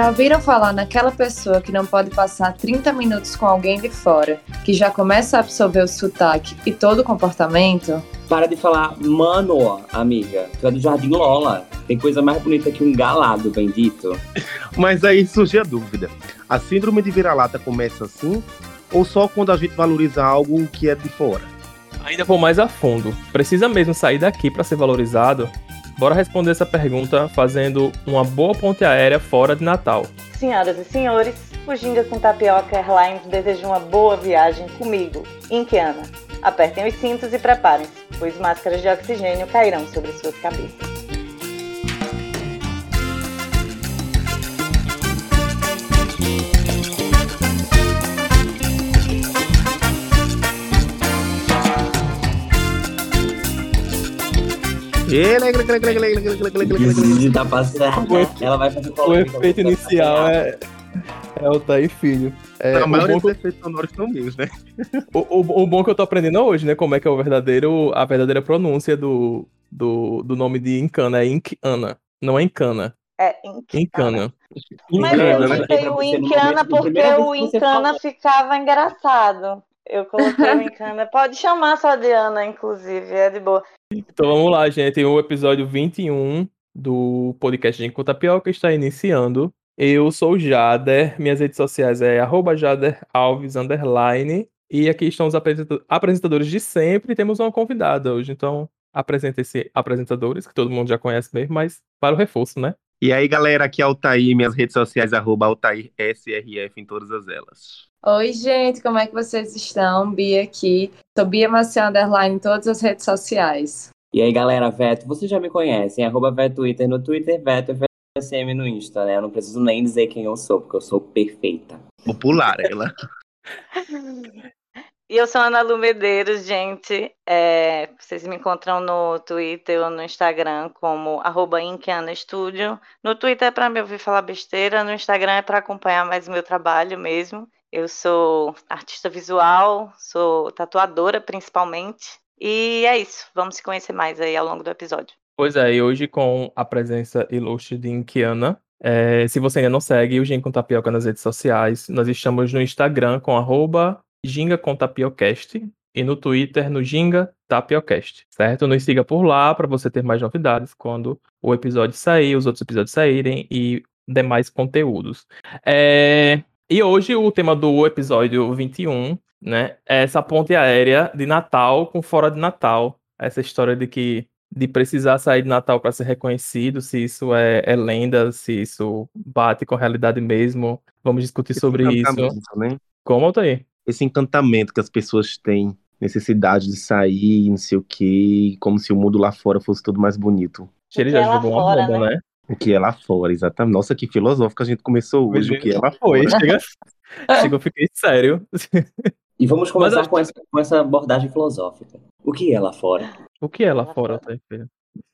Já viram falar naquela pessoa que não pode passar 30 minutos com alguém de fora, que já começa a absorver o sotaque e todo o comportamento? Para de falar, mano, amiga, tu é do Jardim Lola. Tem coisa mais bonita que um galado, bendito. Mas aí surge a dúvida: a síndrome de vira-lata começa assim ou só quando a gente valoriza algo que é de fora? Ainda vou mais a fundo. Precisa mesmo sair daqui para ser valorizado? Bora responder essa pergunta fazendo uma boa ponte aérea fora de Natal. Senhoras e senhores, o Ginga com Tapioca Airlines deseja uma boa viagem comigo, Inquiana. Apertem os cintos e preparem-se, pois máscaras de oxigênio cairão sobre suas cabeças. Tá passando. Ela vai fazer O efeito inicial é, é o Thaí Filho. É, a o, maioria bom dos que, efeitos sonoros são meus, né? o, o- o bom que eu tô aprendendo hoje, né? Como é que é o verdadeiro, a verdadeira pronúncia do, do, do nome de Incana. É Incana, não é Incana. É. Incana. Mas eu né? Pra o Incana porque o Incana ficava engraçado. Eu coloquei o Incana. Pode chamar só de Ana, inclusive, é de boa. Então vamos lá, gente. O episódio 21 do podcast de Conta Tapioca está iniciando. Eu sou o Jader, minhas redes sociais é arroba Jader Alves underline. E aqui estão os apresenta- apresentadores de sempre. E temos uma convidada hoje, então apresenta esses apresentadores, que todo mundo já conhece mesmo, mas para o reforço, né? E aí, galera, aqui é Altair, minhas redes sociais, arroba Altair SRF em todas as elas. Oi, gente, como é que vocês estão? Bia aqui. Sou Bia Maciel Underline em todas as redes sociais. E aí, galera, Veto, vocês já me conhecem. Arroba Veto Twitter no Twitter, Veto FSM no Insta, né? Eu não preciso nem dizer quem eu sou, porque eu sou perfeita. Popular, ela. E eu sou Ana Lu Medeiros, gente. É, vocês me encontram no Twitter ou no Instagram como arroba Studio. No Twitter é para me ouvir falar besteira, no Instagram é para acompanhar mais o meu trabalho mesmo. Eu sou artista visual, sou tatuadora principalmente. E é isso, vamos se conhecer mais aí ao longo do episódio. Pois é, e hoje com a presença ilustre de Inkiana. É, se você ainda não segue o Gin com Tapioca nas redes sociais, nós estamos no Instagram com arroba Ginga com Tapiocast e no Twitter no Ginga Tapiocast, certo? Nos siga por lá para você ter mais novidades quando o episódio sair, os outros episódios saírem e demais conteúdos. É, e hoje o tema do episódio 21, né, é essa ponte aérea de Natal com fora de Natal. Essa história de que de precisar sair de Natal para ser reconhecido, se isso é, é lenda, se isso bate com a realidade mesmo. Vamos discutir sobre Esse isso. encantamento, Né? Como, Altair? Esse encantamento que as pessoas têm, necessidade de sair, não sei o quê, como se o mundo lá fora fosse tudo mais bonito. Ele que já lá jogou uma fora, bomba, né? né? O que é lá fora, exatamente. Nossa, que filosófico a gente começou hoje, o que é lá Foi, fora. chega, chega, eu fiquei sério. E vamos começar eu- com, essa, com essa abordagem filosófica. O que é lá fora? O que é lá fora, filho?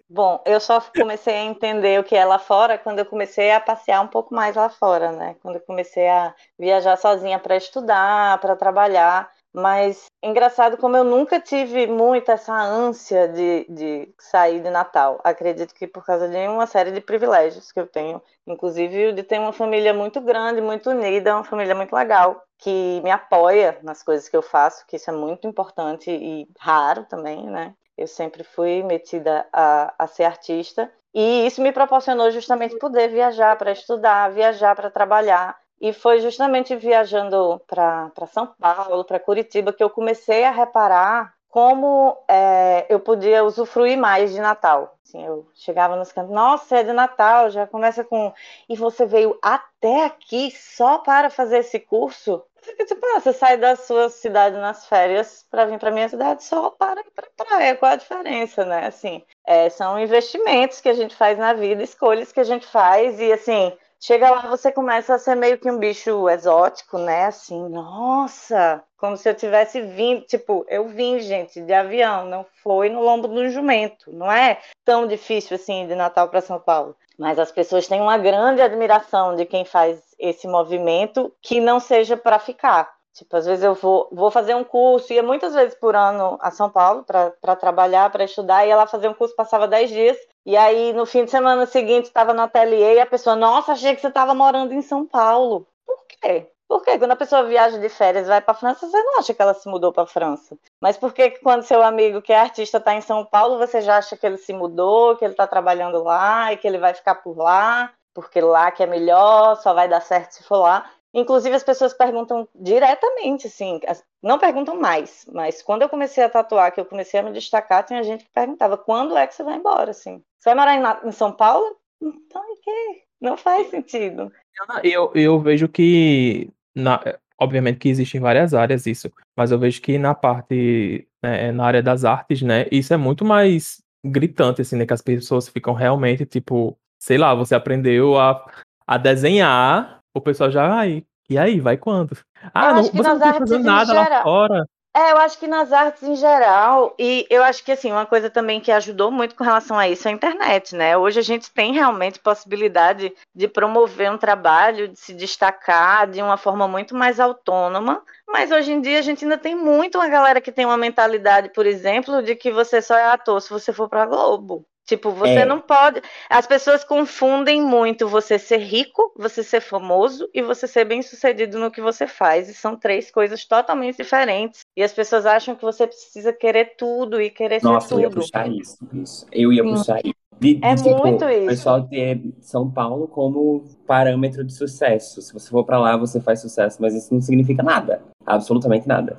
Bom, eu só comecei a entender o que é lá fora quando eu comecei a passear um pouco mais lá fora, né? Quando eu comecei a viajar sozinha para estudar, para trabalhar. Mas engraçado como eu nunca tive muito essa ânsia de, de sair de Natal. Acredito que por causa de uma série de privilégios que eu tenho, inclusive de ter uma família muito grande, muito unida, uma família muito legal, que me apoia nas coisas que eu faço, que isso é muito importante e raro também, né? Eu sempre fui metida a, a ser artista e isso me proporcionou justamente poder viajar para estudar, viajar para trabalhar. E foi justamente viajando para São Paulo, para Curitiba, que eu comecei a reparar como é, eu podia usufruir mais de Natal. Assim, eu chegava nos cantos, nossa, é de Natal, já começa com. E você veio até aqui só para fazer esse curso? Fica tipo, ah, você sai da sua cidade nas férias para vir para minha cidade só para ir para praia. Qual a diferença, né? Assim, é, são investimentos que a gente faz na vida, escolhas que a gente faz e assim. Chega lá, você começa a ser meio que um bicho exótico, né? Assim, nossa, como se eu tivesse vindo. Tipo, eu vim, gente, de avião, não foi no lombo do jumento. Não é tão difícil assim de Natal para São Paulo. Mas as pessoas têm uma grande admiração de quem faz esse movimento que não seja para ficar. Tipo, às vezes eu vou, vou fazer um curso, ia muitas vezes por ano a São Paulo para trabalhar, para estudar, ia lá fazer um curso, passava 10 dias, e aí no fim de semana seguinte estava no ateliê e a pessoa, nossa, achei que você estava morando em São Paulo. Por quê? Porque quando a pessoa viaja de férias e vai para França, você não acha que ela se mudou para França. Mas por que quando seu amigo que é artista está em São Paulo, você já acha que ele se mudou, que ele está trabalhando lá e que ele vai ficar por lá, porque lá que é melhor, só vai dar certo se for lá. Inclusive, as pessoas perguntam diretamente, assim, não perguntam mais, mas quando eu comecei a tatuar, que eu comecei a me destacar, tinha gente que perguntava, quando é que você vai embora, assim? Você vai morar em, em São Paulo? Então, o quê? Não faz sentido. Eu, eu vejo que, na, obviamente que existem várias áreas isso, mas eu vejo que na parte, né, na área das artes, né, isso é muito mais gritante, assim, né, que as pessoas ficam realmente, tipo, sei lá, você aprendeu a, a desenhar o pessoal já, ai, e aí, vai quando? Ah, não, você não tá fazendo nada geral... lá fora. É, eu acho que nas artes em geral, e eu acho que assim, uma coisa também que ajudou muito com relação a isso é a internet, né? Hoje a gente tem realmente possibilidade de promover um trabalho, de se destacar de uma forma muito mais autônoma, mas hoje em dia a gente ainda tem muito uma galera que tem uma mentalidade, por exemplo, de que você só é ator se você for para Globo. Tipo, você é. não pode. As pessoas confundem muito você ser rico, você ser famoso e você ser bem sucedido no que você faz. E são três coisas totalmente diferentes. E as pessoas acham que você precisa querer tudo e querer Nossa, ser tudo. Nossa, eu ia puxar isso, isso. Eu ia puxar isso. De, é tipo, muito isso. O pessoal ter São Paulo como parâmetro de sucesso. Se você for para lá, você faz sucesso, mas isso não significa nada. Absolutamente nada.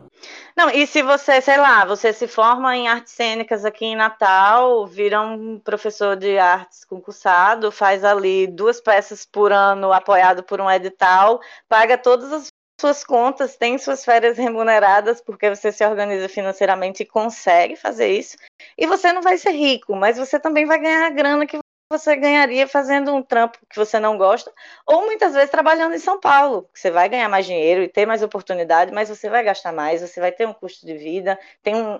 Não, e se você, sei lá, você se forma em artes cênicas aqui em Natal, vira um professor de artes concursado, faz ali duas peças por ano apoiado por um edital, paga todas as suas contas, tem suas férias remuneradas porque você se organiza financeiramente e consegue fazer isso. E você não vai ser rico, mas você também vai ganhar a grana que você ganharia fazendo um trampo que você não gosta, ou muitas vezes trabalhando em São Paulo, você vai ganhar mais dinheiro e ter mais oportunidade, mas você vai gastar mais, você vai ter um custo de vida, tem um,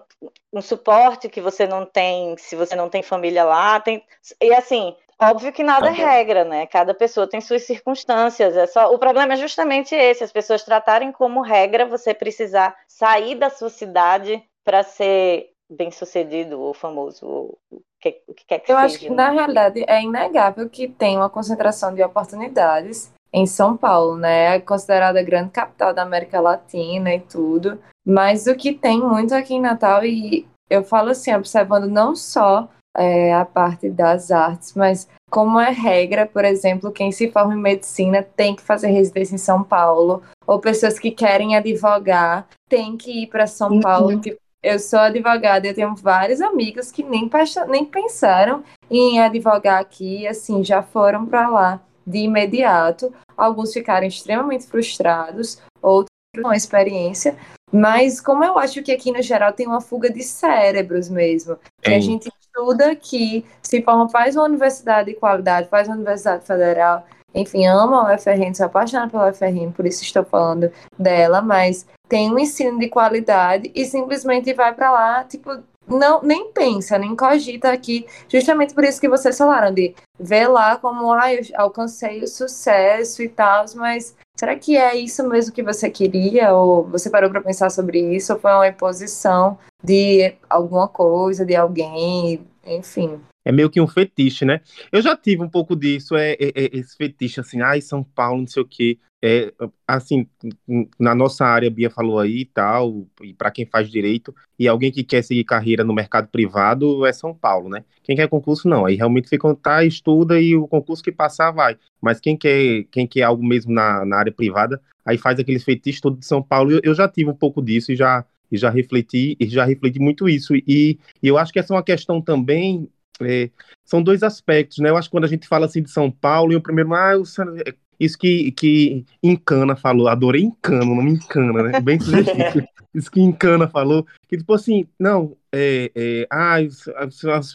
um suporte que você não tem se você não tem família lá, tem e assim, Óbvio que nada é regra, né? Cada pessoa tem suas circunstâncias. É só o problema é justamente esse: as pessoas tratarem como regra você precisar sair da sua cidade para ser bem sucedido ou famoso, ou o que, o que quer que Eu seja. acho que, na realidade, é inegável que tem uma concentração de oportunidades em São Paulo, né? É considerada a grande capital da América Latina e tudo. Mas o que tem muito aqui em Natal, e eu falo assim, observando não só é, a parte das artes, mas como é regra, por exemplo, quem se forma em medicina tem que fazer residência em São Paulo, ou pessoas que querem advogar têm que ir para São uhum. Paulo, tipo, eu sou advogada, eu tenho vários amigos que nem, nem pensaram em advogar aqui, assim, já foram para lá de imediato. Alguns ficaram extremamente frustrados, outros com experiência. Mas como eu acho que aqui no geral tem uma fuga de cérebros mesmo, que a gente estuda aqui, se forma, faz uma universidade de qualidade, faz uma universidade federal, enfim, ama o UFRN, sou apaixonada pela UFRN, por isso estou falando dela, mas tem um ensino de qualidade e simplesmente vai para lá, tipo, não nem pensa, nem cogita aqui, justamente por isso que vocês falaram de ver lá como ah, eu alcancei o sucesso e tal, mas será que é isso mesmo que você queria? Ou você parou para pensar sobre isso? Ou foi uma imposição de alguma coisa, de alguém, enfim é meio que um fetiche, né? Eu já tive um pouco disso, é, é, é esse fetiche, assim, ai, São Paulo, não sei o quê. É, assim, na nossa área, a Bia falou aí e tal, e para quem faz direito, e alguém que quer seguir carreira no mercado privado é São Paulo, né? Quem quer concurso, não. Aí realmente fica, tá, estuda e o concurso que passar vai. Mas quem quer, quem quer algo mesmo na, na área privada, aí faz aquele fetiche todo de São Paulo. Eu, eu já tive um pouco disso e já, e já refleti, e já refleti muito isso. E, e eu acho que essa é uma questão também é, são dois aspectos, né? Eu acho que quando a gente fala assim de São Paulo, e o primeiro, ah, isso que, que Encana falou, adorei Encana, o nome Encana, né? Bem sugestivo. isso que Encana falou, que tipo assim, não, é, é, ah,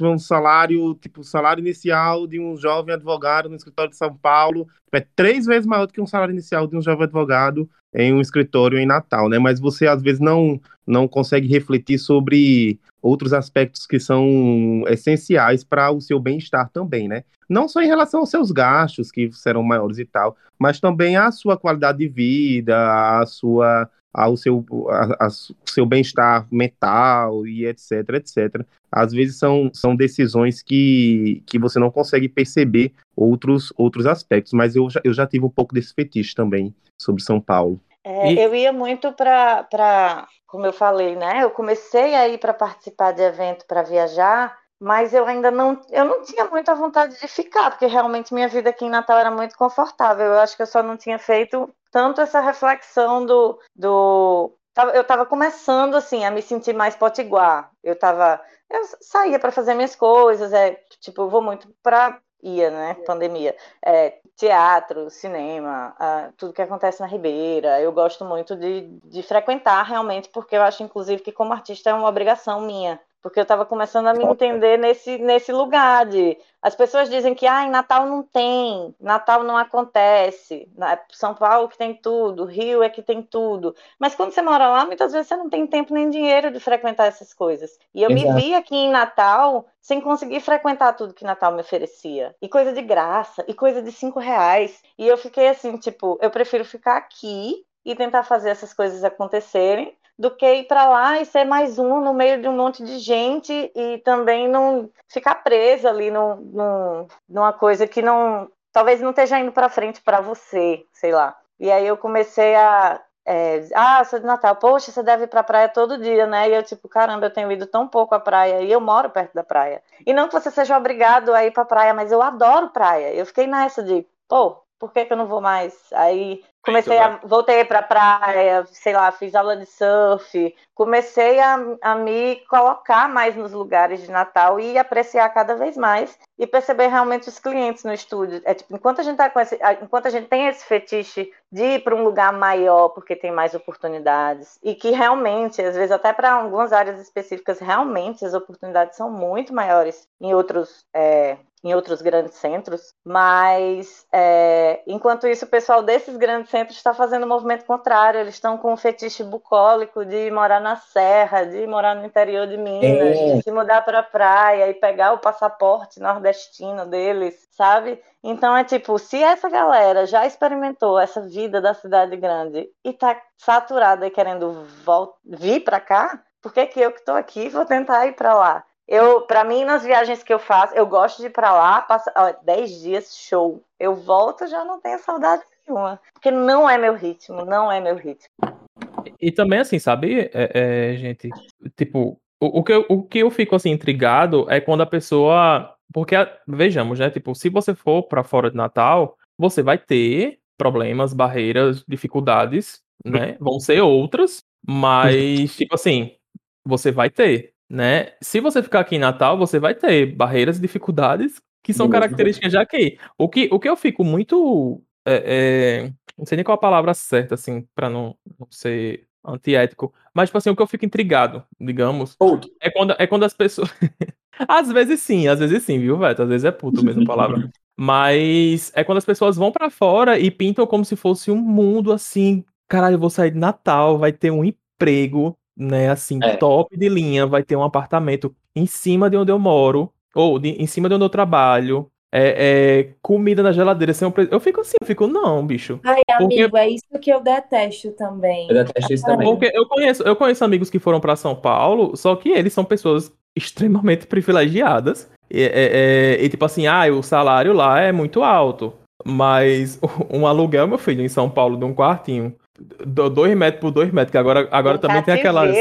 um salário, tipo, salário inicial de um jovem advogado no escritório de São Paulo é três vezes maior do que um salário inicial de um jovem advogado em um escritório em Natal, né? Mas você às vezes não não consegue refletir sobre outros aspectos que são essenciais para o seu bem-estar também, né? Não só em relação aos seus gastos, que serão maiores e tal, mas também a sua qualidade de vida, a sua ao seu, a, a, seu bem-estar mental e etc, etc. Às vezes são, são decisões que, que você não consegue perceber outros, outros aspectos, mas eu já, eu já tive um pouco desse fetiche também sobre São Paulo. É, e... Eu ia muito para, como eu falei, né? Eu comecei a ir para participar de evento para viajar, mas eu ainda não, eu não tinha muita vontade de ficar, porque realmente minha vida aqui em Natal era muito confortável. Eu acho que eu só não tinha feito tanto essa reflexão do, do eu estava começando assim a me sentir mais potiguar. Eu tava, eu saía para fazer minhas coisas, é tipo, eu vou muito para ia, né? Pandemia. É, teatro, cinema, uh, tudo que acontece na Ribeira. Eu gosto muito de, de frequentar realmente, porque eu acho, inclusive, que como artista é uma obrigação minha porque eu estava começando a me entender nesse, nesse lugar de as pessoas dizem que ah, em Natal não tem, Natal não acontece, São Paulo que tem tudo, Rio é que tem tudo. Mas quando você mora lá, muitas vezes você não tem tempo nem dinheiro de frequentar essas coisas. E eu Exato. me vi aqui em Natal sem conseguir frequentar tudo que Natal me oferecia. E coisa de graça, e coisa de cinco reais. E eu fiquei assim, tipo, eu prefiro ficar aqui e tentar fazer essas coisas acontecerem do que ir para lá e ser mais um no meio de um monte de gente e também não ficar presa ali numa coisa que não talvez não esteja indo para frente para você, sei lá. E aí eu comecei a é, ah, sou de Natal, poxa, você deve ir pra praia todo dia, né? E eu, tipo, caramba, eu tenho ido tão pouco à praia e eu moro perto da praia. E não que você seja obrigado a ir pra praia, mas eu adoro praia. Eu fiquei nessa de, pô, por que, que eu não vou mais? Aí comecei a. Voltei pra praia, sei lá, fiz aula de surf. Comecei a, a me colocar mais nos lugares de Natal e apreciar cada vez mais e perceber realmente os clientes no estúdio. É tipo, enquanto a gente tá com esse, enquanto a gente tem esse fetiche de ir para um lugar maior porque tem mais oportunidades e que realmente, às vezes até para algumas áreas específicas, realmente as oportunidades são muito maiores em outros é, em outros grandes centros, mas é, enquanto isso o pessoal desses grandes centros está fazendo o um movimento contrário, eles estão com um fetiche bucólico de morar na serra, de morar no interior de Minas, é. de se mudar para a praia e pegar o passaporte nordestino deles, sabe? Então é tipo, se essa galera já experimentou essa vida da cidade grande e está saturada e querendo vir para cá, por que, que eu que estou aqui vou tentar ir para lá? Eu, para mim, nas viagens que eu faço, eu gosto de ir para lá, passar 10 dias, show. Eu volto, já não tenho saudade nenhuma. Porque não é meu ritmo, não é meu ritmo. E também, assim, sabe, é, é, gente, tipo, o, o, que eu, o que eu fico, assim, intrigado é quando a pessoa. Porque, vejamos, né, tipo, se você for para fora de Natal, você vai ter problemas, barreiras, dificuldades, né? Vão ser outras, mas, tipo assim, você vai ter né? Se você ficar aqui em Natal, você vai ter barreiras e dificuldades que são características de aqui. O que, o que eu fico muito. É, é, não sei nem qual a palavra certa, assim, para não, não ser antiético. Mas, tipo assim, o que eu fico intrigado, digamos, é quando, é quando as pessoas. às vezes sim, às vezes sim, viu, Veto? Às vezes é puto mesmo a palavra. Mas é quando as pessoas vão para fora e pintam como se fosse um mundo assim. Caralho, eu vou sair de Natal, vai ter um emprego, né, assim, é. top de linha, vai ter um apartamento em cima de onde eu moro, ou de, em cima de onde eu trabalho, é, é, comida na geladeira sem um pre... Eu fico assim, eu fico, não, bicho. Ai, porque... amigo, é isso que eu detesto também. Eu detesto isso também. Porque eu conheço, eu conheço amigos que foram para São Paulo, só que eles são pessoas extremamente privilegiadas. E, é, é, e, tipo assim, ah, o salário lá é muito alto. Mas um aluguel, meu filho, em São Paulo, de um quartinho, dois metros por dois metros, que agora, agora um também tem aquelas.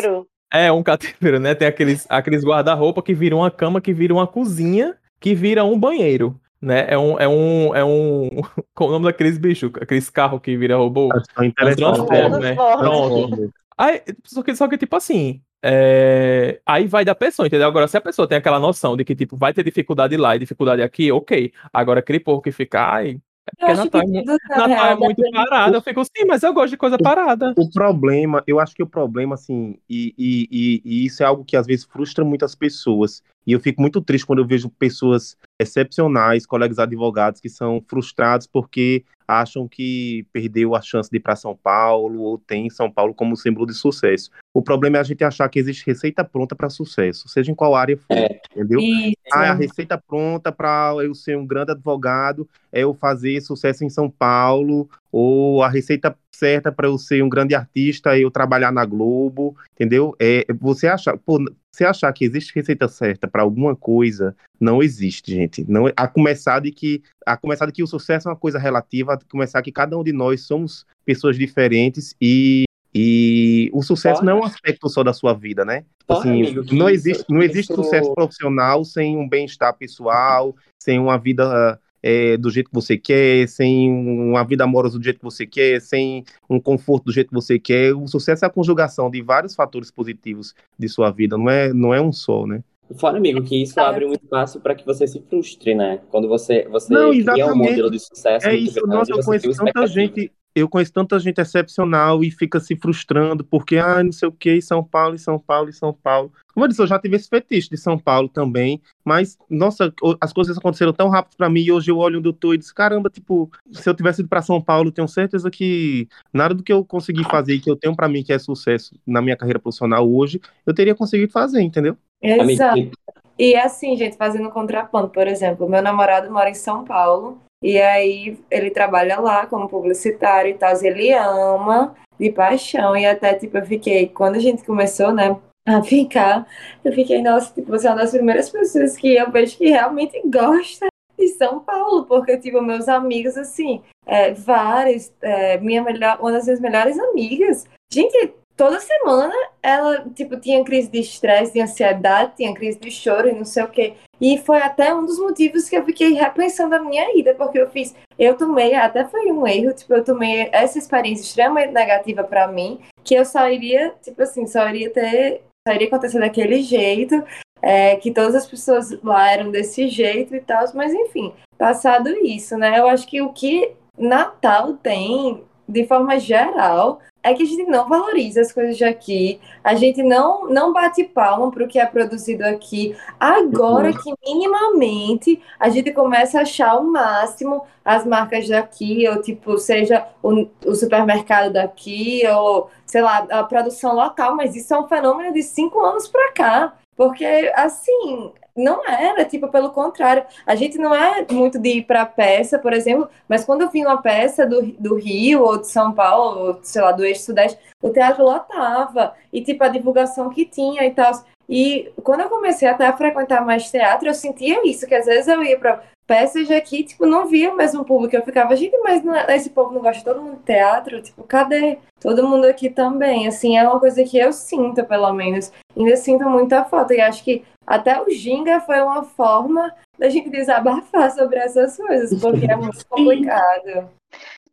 É, um cativeiro, né? Tem aqueles, aqueles guarda-roupa que viram uma cama, que viram uma cozinha, que vira um banheiro. Né? É um. É um. É um. Qual o nome daqueles bichos? Aqueles carros que vira robô? É transforma, né? Pronto. Aí, só, que, só que, tipo assim. É... Aí vai da pessoa, entendeu? Agora, se a pessoa tem aquela noção de que, tipo, vai ter dificuldade lá e dificuldade aqui, ok. Agora, aquele povo que fica, ai, é porque Natal, é, Natal é muito parado. Eu fico, sim, mas eu gosto de coisa parada. O, problema, eu acho que o problema, assim, e, e, e, e, isso é algo que às vezes frustra muitas pessoas. E eu fico muito triste quando eu vejo pessoas excepcionais, colegas advogados que são frustrados porque acham que perdeu a chance de ir para São Paulo ou tem São Paulo como símbolo de sucesso. O problema é a gente achar que existe receita pronta para sucesso, seja em qual área for, é. entendeu? Isso. Ah, a receita pronta para eu ser um grande advogado é eu fazer sucesso em São Paulo, ou a receita certa para eu ser um grande artista é eu trabalhar na Globo, entendeu? É, você achar, pô, você achar que existe receita certa para alguma coisa, não existe, gente. Não, a começar de que a começar de que o sucesso é uma coisa relativa, a começar que cada um de nós somos pessoas diferentes e e o sucesso não é um aspecto só da sua vida, né? assim, amigo, não existe, não existe isso... sucesso profissional sem um bem-estar pessoal, sem uma vida é, do jeito que você quer, sem uma vida amorosa do jeito que você quer, sem um conforto do jeito que você quer. O sucesso é a conjugação de vários fatores positivos de sua vida, não é, não é um só, né? Fora, amigo, que isso abre muito espaço para que você se frustre, né? Quando você, você não, cria um modelo de sucesso. É isso, grande, nossa, eu conheço tanta gente, eu conheço tanta gente excepcional e fica se frustrando porque, ah, não sei o que, São Paulo, São Paulo, São Paulo. Como eu disse, eu já tive esse fetiche de São Paulo também, mas, nossa, as coisas aconteceram tão rápido para mim e hoje eu olho onde eu tô e disse, caramba, tipo, se eu tivesse ido para São Paulo, tenho certeza que nada do que eu consegui fazer e que eu tenho para mim que é sucesso na minha carreira profissional hoje, eu teria conseguido fazer, entendeu? Exato. E é assim, gente, fazendo contraponto, por exemplo, meu namorado mora em São Paulo e aí ele trabalha lá como publicitário e tal, ele ama de paixão. E até, tipo, eu fiquei, quando a gente começou, né, a ficar, eu fiquei, nossa, tipo, você é uma das primeiras pessoas que eu vejo que realmente gosta de São Paulo, porque, tipo, meus amigos, assim, é, vários, é, minha melhor, uma das minhas melhores amigas, gente, toda semana ela, tipo, tinha crise de estresse, de ansiedade, tinha crise de choro e não sei o quê. E foi até um dos motivos que eu fiquei repensando a minha ida, porque eu fiz, eu tomei, até foi um erro, tipo, eu tomei essa experiência extremamente negativa para mim, que eu só iria, tipo assim, só iria ter, só iria acontecer daquele jeito, é, que todas as pessoas lá eram desse jeito e tal, mas enfim, passado isso, né? Eu acho que o que Natal tem, de forma geral, é que a gente não valoriza as coisas de aqui, a gente não, não bate palma para o que é produzido aqui. Agora uhum. que minimamente a gente começa a achar o máximo as marcas daqui, ou tipo, seja o, o supermercado daqui, ou sei lá, a produção local, mas isso é um fenômeno de cinco anos para cá. Porque, assim, não era, tipo, pelo contrário. A gente não é muito de ir para peça, por exemplo, mas quando eu vi uma peça do, do Rio ou de São Paulo, ou, sei lá, do Eixo-Sudeste, o teatro lotava. E, tipo, a divulgação que tinha e tal. E quando eu comecei até a frequentar mais teatro, eu sentia isso, que às vezes eu ia para peças aqui, tipo, não via o mesmo público. Eu ficava, gente, mas não, é, esse povo não gosta todo mundo de teatro? Tipo, cadê todo mundo aqui também? Assim, é uma coisa que eu sinto, pelo menos. Ainda sinto muita falta. E acho que até o Ginga foi uma forma da gente desabafar sobre essas coisas, porque é muito complicado.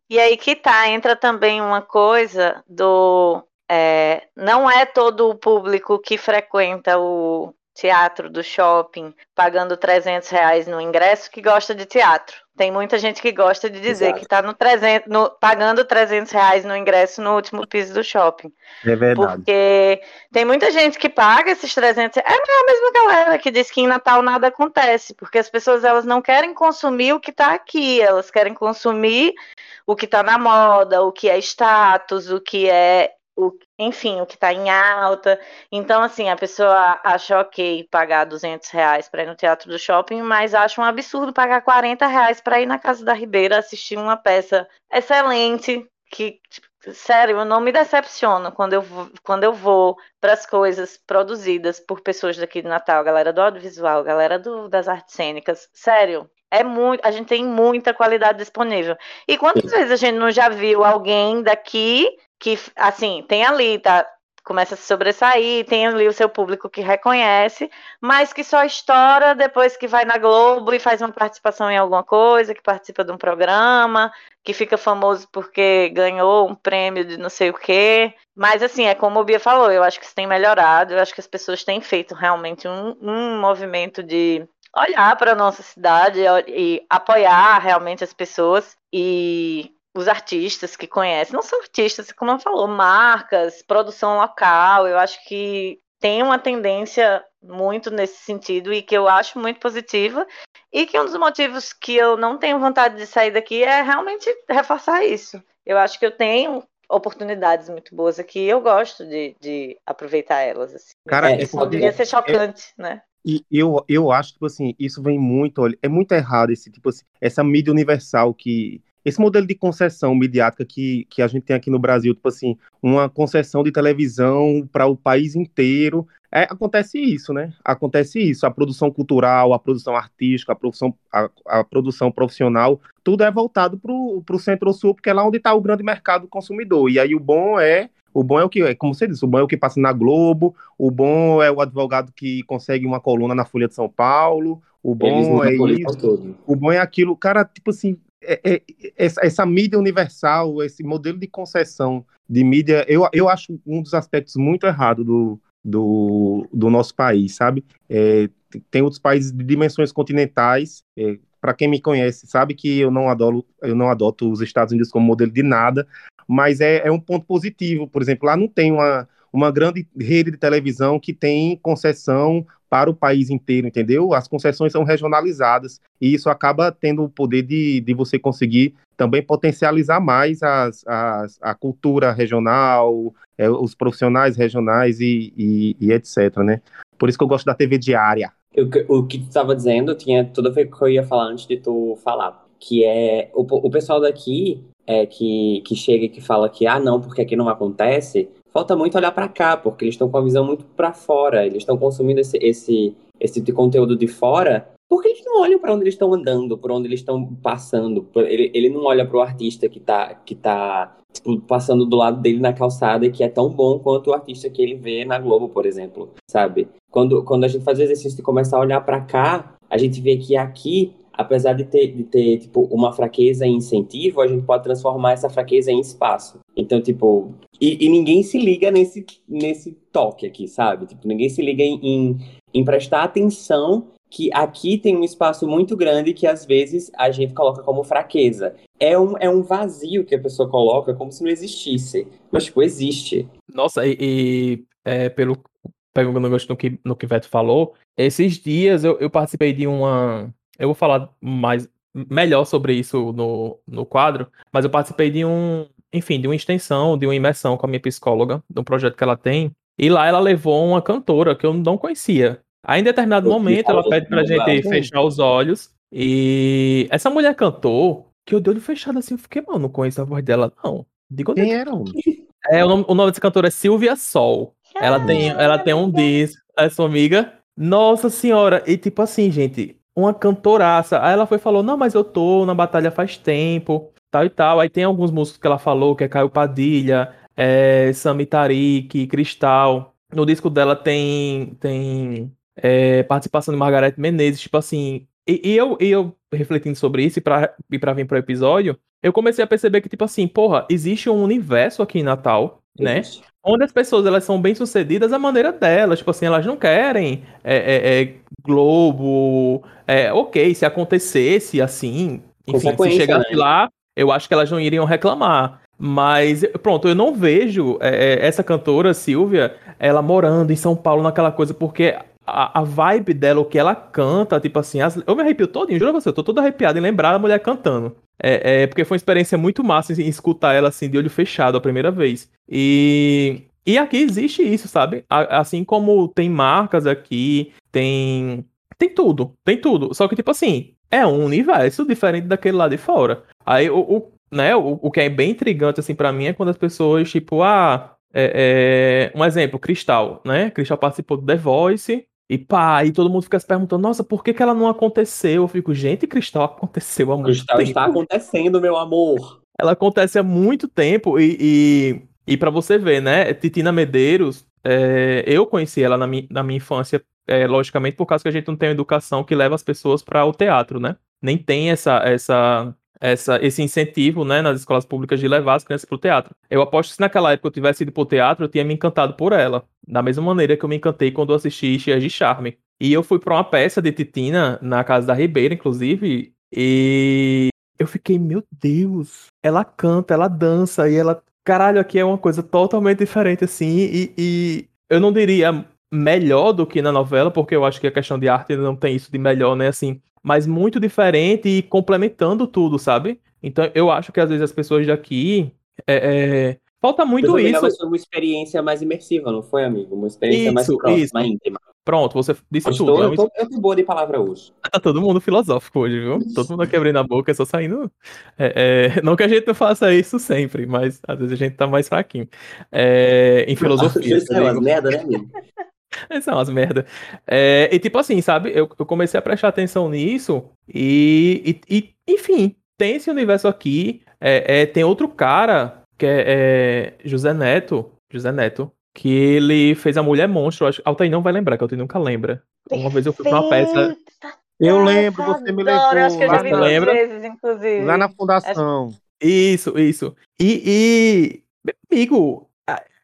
E aí que tá, entra também uma coisa do. É, não é todo o público que frequenta o, teatro do shopping pagando 300 reais no ingresso que gosta de teatro. Tem muita gente que gosta de dizer Exato. que está no 300, no, pagando 300 reais no ingresso no último piso do shopping. É verdade. Porque tem muita gente que paga esses 300 É a mesma galera que diz que em Natal nada acontece, porque as pessoas elas não querem consumir o que está aqui, elas querem consumir o que está na moda, o que é status, o que é o, enfim, o que está em alta. Então, assim, a pessoa acha ok pagar 200 reais para ir no teatro do shopping, mas acha um absurdo pagar 40 reais para ir na Casa da Ribeira assistir uma peça excelente, que, tipo, sério, eu não me decepciono quando eu, quando eu vou para as coisas produzidas por pessoas daqui de Natal, galera do audiovisual, galera do, das artes cênicas. Sério, é muito, a gente tem muita qualidade disponível. E quantas vezes a gente não já viu alguém daqui que, assim, tem ali, tá? Começa a se sobressair, tem ali o seu público que reconhece, mas que só estoura depois que vai na Globo e faz uma participação em alguma coisa, que participa de um programa, que fica famoso porque ganhou um prêmio de não sei o quê. Mas, assim, é como o Bia falou, eu acho que isso tem melhorado, eu acho que as pessoas têm feito realmente um, um movimento de olhar para a nossa cidade e apoiar realmente as pessoas e os artistas que conhecem, não são artistas, como eu falou, marcas, produção local, eu acho que tem uma tendência muito nesse sentido e que eu acho muito positiva. E que um dos motivos que eu não tenho vontade de sair daqui é realmente reforçar isso. Eu acho que eu tenho oportunidades muito boas aqui e eu gosto de, de aproveitar elas. Assim. Cara, é, poderia ser chocante, é, né? E eu, eu acho que, tipo assim, isso vem muito, olha, é muito errado esse tipo assim, essa mídia universal que esse modelo de concessão midiática que, que a gente tem aqui no Brasil, tipo assim, uma concessão de televisão para o país inteiro, é, acontece isso, né? Acontece isso. A produção cultural, a produção artística, a produção, a, a produção profissional, tudo é voltado para o Centro-Sul, porque é lá onde está o grande mercado consumidor. E aí o bom é o bom é o que, é como você disse, o bom é o que passa na Globo, o bom é o advogado que consegue uma coluna na Folha de São Paulo, o bom é isso, o bom é aquilo, cara, tipo assim, é, é, essa, essa, mídia universal, esse modelo de concessão de mídia, eu, eu acho um dos aspectos muito errados do, do, do nosso país, sabe? É, tem outros países de dimensões continentais. É, Para quem me conhece, sabe que eu não, adoro, eu não adoto os Estados Unidos como modelo de nada, mas é, é um ponto positivo. Por exemplo, lá não tem uma, uma grande rede de televisão que tem concessão para o país inteiro, entendeu? As concessões são regionalizadas e isso acaba tendo o poder de, de você conseguir também potencializar mais as, as, a cultura regional, é, os profissionais regionais e, e, e, etc, né? Por isso que eu gosto da TV diária. O, que tu estava dizendo tinha tudo a ver com o que eu ia falar antes de tu falar, que é o, o pessoal daqui é, que, que chega e que fala que, ah, não, porque aqui não acontece, falta muito olhar para cá, porque eles estão com a visão muito para fora, eles estão consumindo esse, esse, esse tipo de conteúdo de fora, porque eles não olham para onde eles estão andando, por onde eles estão passando. Ele, ele não olha para o artista que está que tá tipo, passando do lado dele na calçada que é tão bom quanto o artista que ele vê na Globo, por exemplo, sabe? Quando, quando a gente faz o exercício de começar a olhar para cá, a gente vê que aqui apesar de ter, de ter tipo, uma fraqueza em incentivo, a gente pode transformar essa fraqueza em espaço. Então, tipo, e, e ninguém se liga nesse, nesse toque aqui, sabe? Tipo, ninguém se liga em, em, em prestar atenção que aqui tem um espaço muito grande que às vezes a gente coloca como fraqueza. É um, é um vazio que a pessoa coloca como se não existisse. Mas, tipo, existe. Nossa, e, e é, pelo pegando no que, no que Veto falou, esses dias eu, eu participei de uma, eu vou falar mais melhor sobre isso no, no quadro, mas eu participei de um, enfim, de uma extensão, de uma imersão com a minha psicóloga, de um projeto que ela tem, e lá ela levou uma cantora que eu não conhecia. Aí em determinado eu momento ela pede pra gente fechar os olhos, e essa mulher cantou, que eu dei olho fechado assim, eu fiquei, mano, não conheço a voz dela, não. Digo, Quem era? É, o nome, o nome dessa cantora é Silvia Sol. Ela tem, ela tem um disco, é sua amiga. Nossa senhora, e tipo assim, gente, uma cantoraça. Aí ela foi e falou: Não, mas eu tô na batalha faz tempo, tal e tal. Aí tem alguns músicos que ela falou, que é Caio Padilha, é, Sami Tarik, Cristal. No disco dela tem, tem é, participação de Margareth Menezes, tipo assim. E, e eu, e eu refletindo sobre isso e pra, e pra vir pro episódio, eu comecei a perceber que, tipo assim, porra, existe um universo aqui em Natal, né? Onde as pessoas elas são bem sucedidas da maneira delas, tipo assim, elas não querem é, é, é Globo, é, ok, se acontecesse assim, enfim, se chegasse né? lá, eu acho que elas não iriam reclamar. Mas, pronto, eu não vejo é, é, essa cantora, Silvia, ela morando em São Paulo naquela coisa, porque a, a vibe dela, o que ela canta, tipo assim, as, eu me arrepio todinho, juro pra você, eu tô todo arrepiado em lembrar a mulher cantando. É, é, porque foi uma experiência muito massa em, escutar ela assim, de olho fechado a primeira vez. E, e aqui existe isso, sabe? A, assim como tem marcas aqui, tem. Tem tudo, tem tudo. Só que, tipo assim, é um universo diferente daquele lá de fora. Aí o, o né, o, o que é bem intrigante, assim, para mim é quando as pessoas, tipo, ah, é, é, um exemplo, Cristal, né? Cristal participou do The Voice, e pá, e todo mundo fica se perguntando, nossa, por que, que ela não aconteceu? Eu fico, gente, Cristal aconteceu há muito Cristal tempo. está acontecendo, meu amor. Ela acontece há muito tempo e, e, e para você ver, né? Titina Medeiros, é, eu conheci ela na minha, na minha infância, é, logicamente, por causa que a gente não tem uma educação que leva as pessoas para o teatro, né? Nem tem essa, essa essa, esse incentivo né, nas escolas públicas de levar as crianças para o teatro. Eu aposto que se naquela época eu tivesse ido para o teatro, eu tinha me encantado por ela. Da mesma maneira que eu me encantei quando assisti Cheias de Charme. E eu fui para uma peça de Titina, na casa da Ribeira, inclusive, e eu fiquei, meu Deus, ela canta, ela dança, e ela. Caralho, aqui é uma coisa totalmente diferente, assim, e, e eu não diria melhor do que na novela, porque eu acho que a questão de arte não tem isso de melhor, né? Assim, mas muito diferente e complementando tudo, sabe? Então eu acho que às vezes as pessoas daqui. É, é, falta muito isso. Foi uma experiência mais imersiva, não foi, amigo? Uma experiência isso, mais próxima, isso. íntima. Pronto, você disse tudo. Eu, tô, eu tô boa de palavra hoje. Tá todo mundo filosófico hoje, viu? Todo mundo quebrando a boca, só saindo. É, é, não que a gente não faça isso sempre, mas às vezes a gente tá mais fraquinho. É, em filosofia. Isso é umas merda, né, amigo? São umas merda. É, e tipo assim, sabe? Eu, eu, comecei a prestar atenção nisso e, e, e enfim, tem esse universo aqui. É, é, tem outro cara que é, é, José Neto. José Neto. Que ele fez a Mulher Monstro. Acho, Altair não vai lembrar, que Altair nunca lembra. Uma vez eu fui pra uma peça. Eu lembro, você me levou. Eu acho que eu já vi lembra? vezes, inclusive. Lá na fundação. Isso, isso. E, e amigo,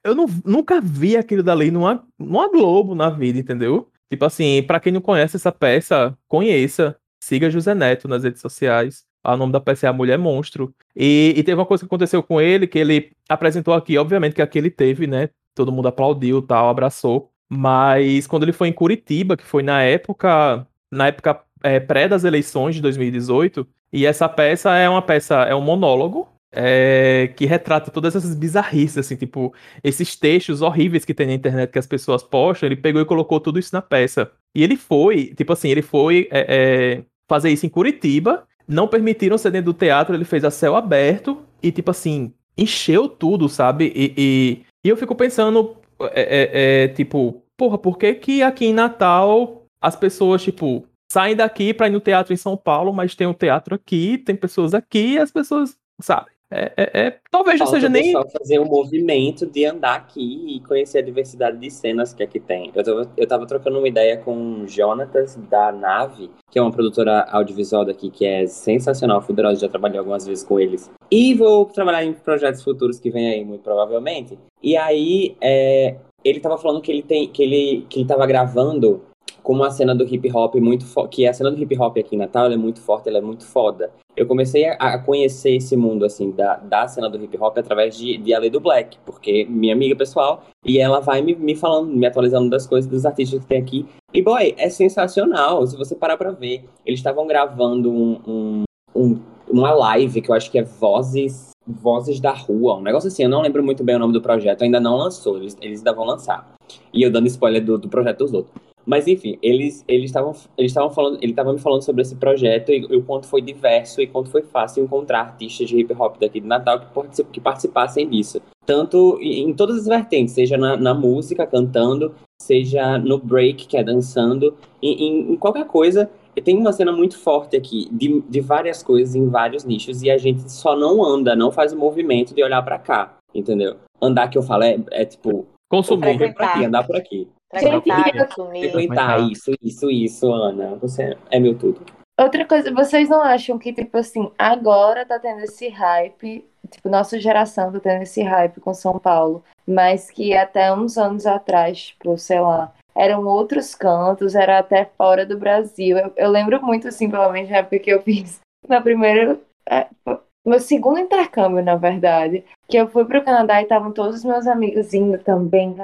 eu não, nunca vi aquilo dali numa, numa Globo na vida, entendeu? Tipo assim, para quem não conhece essa peça, conheça. Siga José Neto nas redes sociais. O nome da peça é A Mulher Monstro. E, e teve uma coisa que aconteceu com ele, que ele apresentou aqui, obviamente que aqui ele teve, né? Todo mundo aplaudiu tal, abraçou. Mas quando ele foi em Curitiba, que foi na época, na época é, pré das eleições de 2018, e essa peça é uma peça, é um monólogo, é, que retrata todas essas bizarrices, assim, tipo, esses textos horríveis que tem na internet que as pessoas postam, ele pegou e colocou tudo isso na peça. E ele foi, tipo assim, ele foi é, é, fazer isso em Curitiba, não permitiram ser dentro do teatro, ele fez a céu aberto e, tipo assim, encheu tudo, sabe? E, e, e eu fico pensando, é, é, é, tipo, porra, por que que aqui em Natal as pessoas, tipo, saem daqui para ir no teatro em São Paulo, mas tem um teatro aqui, tem pessoas aqui e as pessoas, sabe? É, é, é, talvez não seja nem. fazer um movimento de andar aqui e conhecer a diversidade de cenas que aqui tem. Eu tava, eu tava trocando uma ideia com o Jonatas da Nave, que é uma produtora audiovisual daqui que é sensacional, poderosa, já trabalhei algumas vezes com eles. E vou trabalhar em projetos futuros que vem aí, muito provavelmente. E aí, é, ele tava falando que ele tem. que ele, que ele tava gravando com uma cena do hip hop muito que a cena do hip hop aqui em Natal é muito forte, ela é muito foda. Eu comecei a, conhecer esse mundo assim da, da cena do hip hop através de, de Ale do Black, porque minha amiga pessoal e ela vai me, me falando, me atualizando das coisas dos artistas que tem aqui. E boy, é sensacional. Se você parar para ver, eles estavam gravando um, um, um, uma live que eu acho que é Vozes Vozes da Rua, um negócio assim. Eu não lembro muito bem o nome do projeto, ainda não lançou. Eles, eles ainda vão lançar. E eu dando spoiler do, do projeto dos outros. Mas enfim, eles eles estavam eles estavam falando, ele estava me falando sobre esse projeto e, e, o quanto foi diverso e quanto foi fácil encontrar artistas de hip hop daqui de Natal que, que participassem disso. Tanto em todas as vertentes, seja na, na música, cantando, seja no break, que é dançando, em, em, qualquer coisa. Tem uma cena muito forte aqui de, de várias coisas em vários nichos e a gente só não anda, não faz o movimento de olhar para cá, entendeu? Andar que eu falo é, é tipo consumir andar por aqui. Frequentar, isso, isso, isso, Ana. Você é meu tudo. Outra coisa, vocês não acham que, tipo assim, agora tá tendo esse hype, tipo, nossa geração tá tendo esse hype com São Paulo, mas que até uns anos atrás, tipo, sei lá, eram outros cantos, era até fora do Brasil. Eu, eu lembro muito, assim, pelo menos na época que eu fiz na primeira. É, meu segundo intercâmbio, na verdade, que eu fui pro Canadá e estavam todos os meus amigos indo também,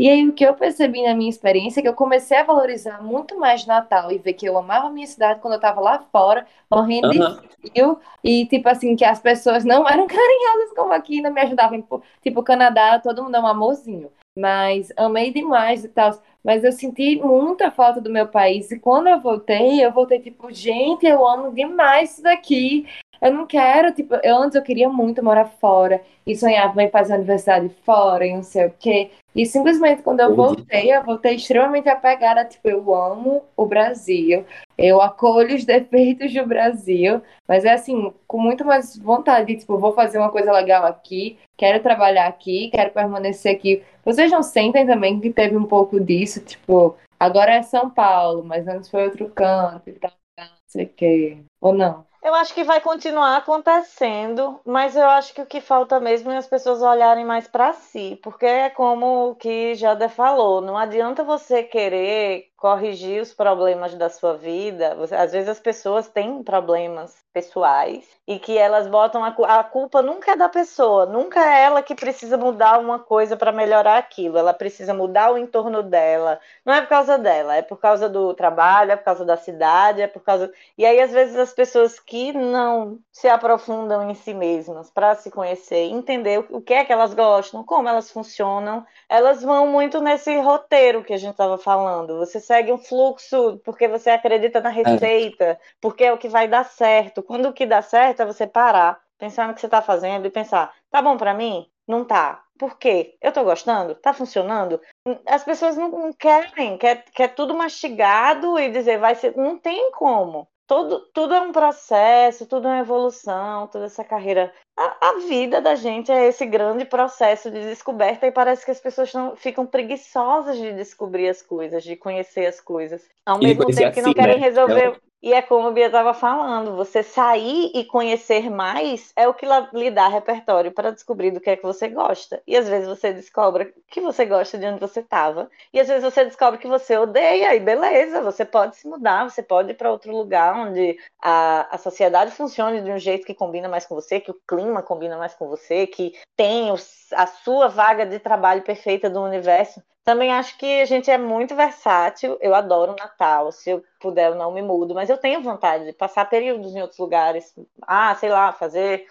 e aí o que eu percebi na minha experiência é que eu comecei a valorizar muito mais Natal e ver que eu amava a minha cidade quando eu tava lá fora, morrendo uhum. de frio, e tipo assim, que as pessoas não eram carinhosas como aqui, não me ajudavam. Tipo, Canadá, todo mundo é um amorzinho. Mas amei demais e tal. Mas eu senti muita falta do meu país. E quando eu voltei, eu voltei tipo, gente, eu amo demais isso daqui. Eu não quero, tipo, eu, antes eu queria muito morar fora e sonhava em fazer universidade fora e não sei o quê. E simplesmente quando eu voltei, eu voltei extremamente apegada, tipo, eu amo o Brasil, eu acolho os defeitos do Brasil, mas é assim, com muito mais vontade, tipo, vou fazer uma coisa legal aqui, quero trabalhar aqui, quero permanecer aqui. Vocês não sentem também que teve um pouco disso, tipo, agora é São Paulo, mas antes foi outro canto e tal, não sei o quê, ou não? Eu acho que vai continuar acontecendo, mas eu acho que o que falta mesmo é as pessoas olharem mais para si, porque é como o que Jada falou, não adianta você querer corrigir os problemas da sua vida. Às vezes as pessoas têm problemas pessoais e que elas botam a, a, culpa nunca é da pessoa, nunca é ela que precisa mudar uma coisa para melhorar aquilo, ela precisa mudar o entorno dela. Não é por causa dela, é por causa do trabalho, é por causa da cidade, é por causa. E aí às vezes as pessoas que não se aprofundam em si mesmas para se conhecer, entender o que é que elas gostam, como elas funcionam, elas vão muito nesse roteiro que a gente estava falando. Você segue um fluxo porque você acredita na é. receita, é. porque é o que vai dar certo certo. Quando o que dá certo é você parar, pensar no que você está fazendo e pensar: tá bom para mim? Não tá. Por quê? Eu tô gostando? Tá funcionando? As pessoas não, querem, quer, quer tudo mastigado e dizer vai ser. Não tem como. Todo, tudo é um processo, tudo é uma evolução, toda essa carreira. A, a, vida da gente é esse grande processo de descoberta e parece que as pessoas não, ficam preguiçosas de descobrir as coisas, de conhecer as coisas. Ao mesmo tempo que não assim, querem né? resolver. E é como a Bia estava falando, você sair e conhecer mais é o que lhe dá repertório para descobrir do que é que você gosta. E às vezes você descobre que você gosta de onde você estava, e às vezes você descobre que você odeia, e beleza, você pode se mudar, você pode ir para outro lugar onde a, a sociedade funcione de um jeito que combina mais com você, que o clima combina mais com você, que tem a sua vaga de trabalho perfeita do universo. Também acho que a gente é muito versátil. Eu adoro o Natal. Se eu puder, eu não me mudo, mas eu tenho vontade de passar períodos em outros lugares. Ah, sei lá, fazer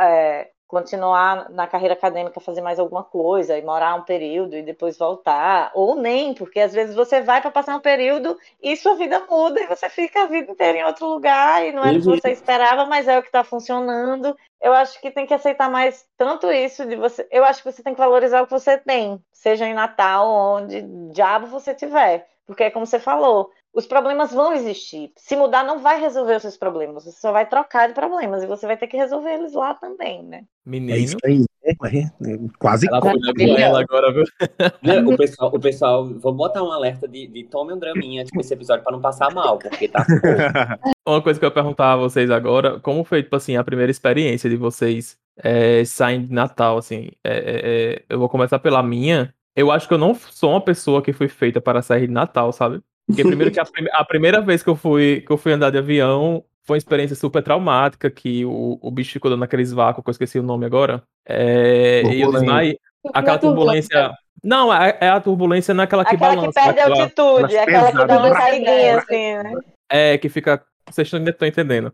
é, continuar na carreira acadêmica, fazer mais alguma coisa e morar um período e depois voltar, ou nem, porque às vezes você vai para passar um período e sua vida muda e você fica a vida inteira em outro lugar e não é o que uhum. você esperava, mas é o que está funcionando. Eu acho que tem que aceitar mais tanto isso de você. Eu acho que você tem que valorizar o que você tem, seja em Natal, onde diabo você tiver, porque é como você falou, os problemas vão existir. Se mudar, não vai resolver os seus problemas. Você só vai trocar de problemas e você vai ter que resolver eles lá também, né? Menino. É isso aí. É, é, é, quase ela ela agora, viu? o pessoal, o pessoal, vou botar um alerta de, de tome um draminha tipo, esse episódio para não passar mal, porque tá. Uma coisa que eu ia perguntar a vocês agora, como foi, tipo assim, a primeira experiência de vocês é, saindo de Natal, assim? É, eu vou começar pela minha. Eu acho que eu não sou uma pessoa que foi feita para sair de Natal, sabe? Porque primeiro que a, prim a, primeira vez que eu fui que eu fui andar de avião foi uma experiência super traumática, que o, o bicho ficou dando aqueles vácuos, que eu esqueci o nome agora. É, e eu desmaiei. Aquela turbulência. Não, é, é, a turbulência naquela que aquela balança. Aquela que perde altitude, aquela que dá uma caidinha assim, né? É, que fica. Vocês ainda estão entendendo.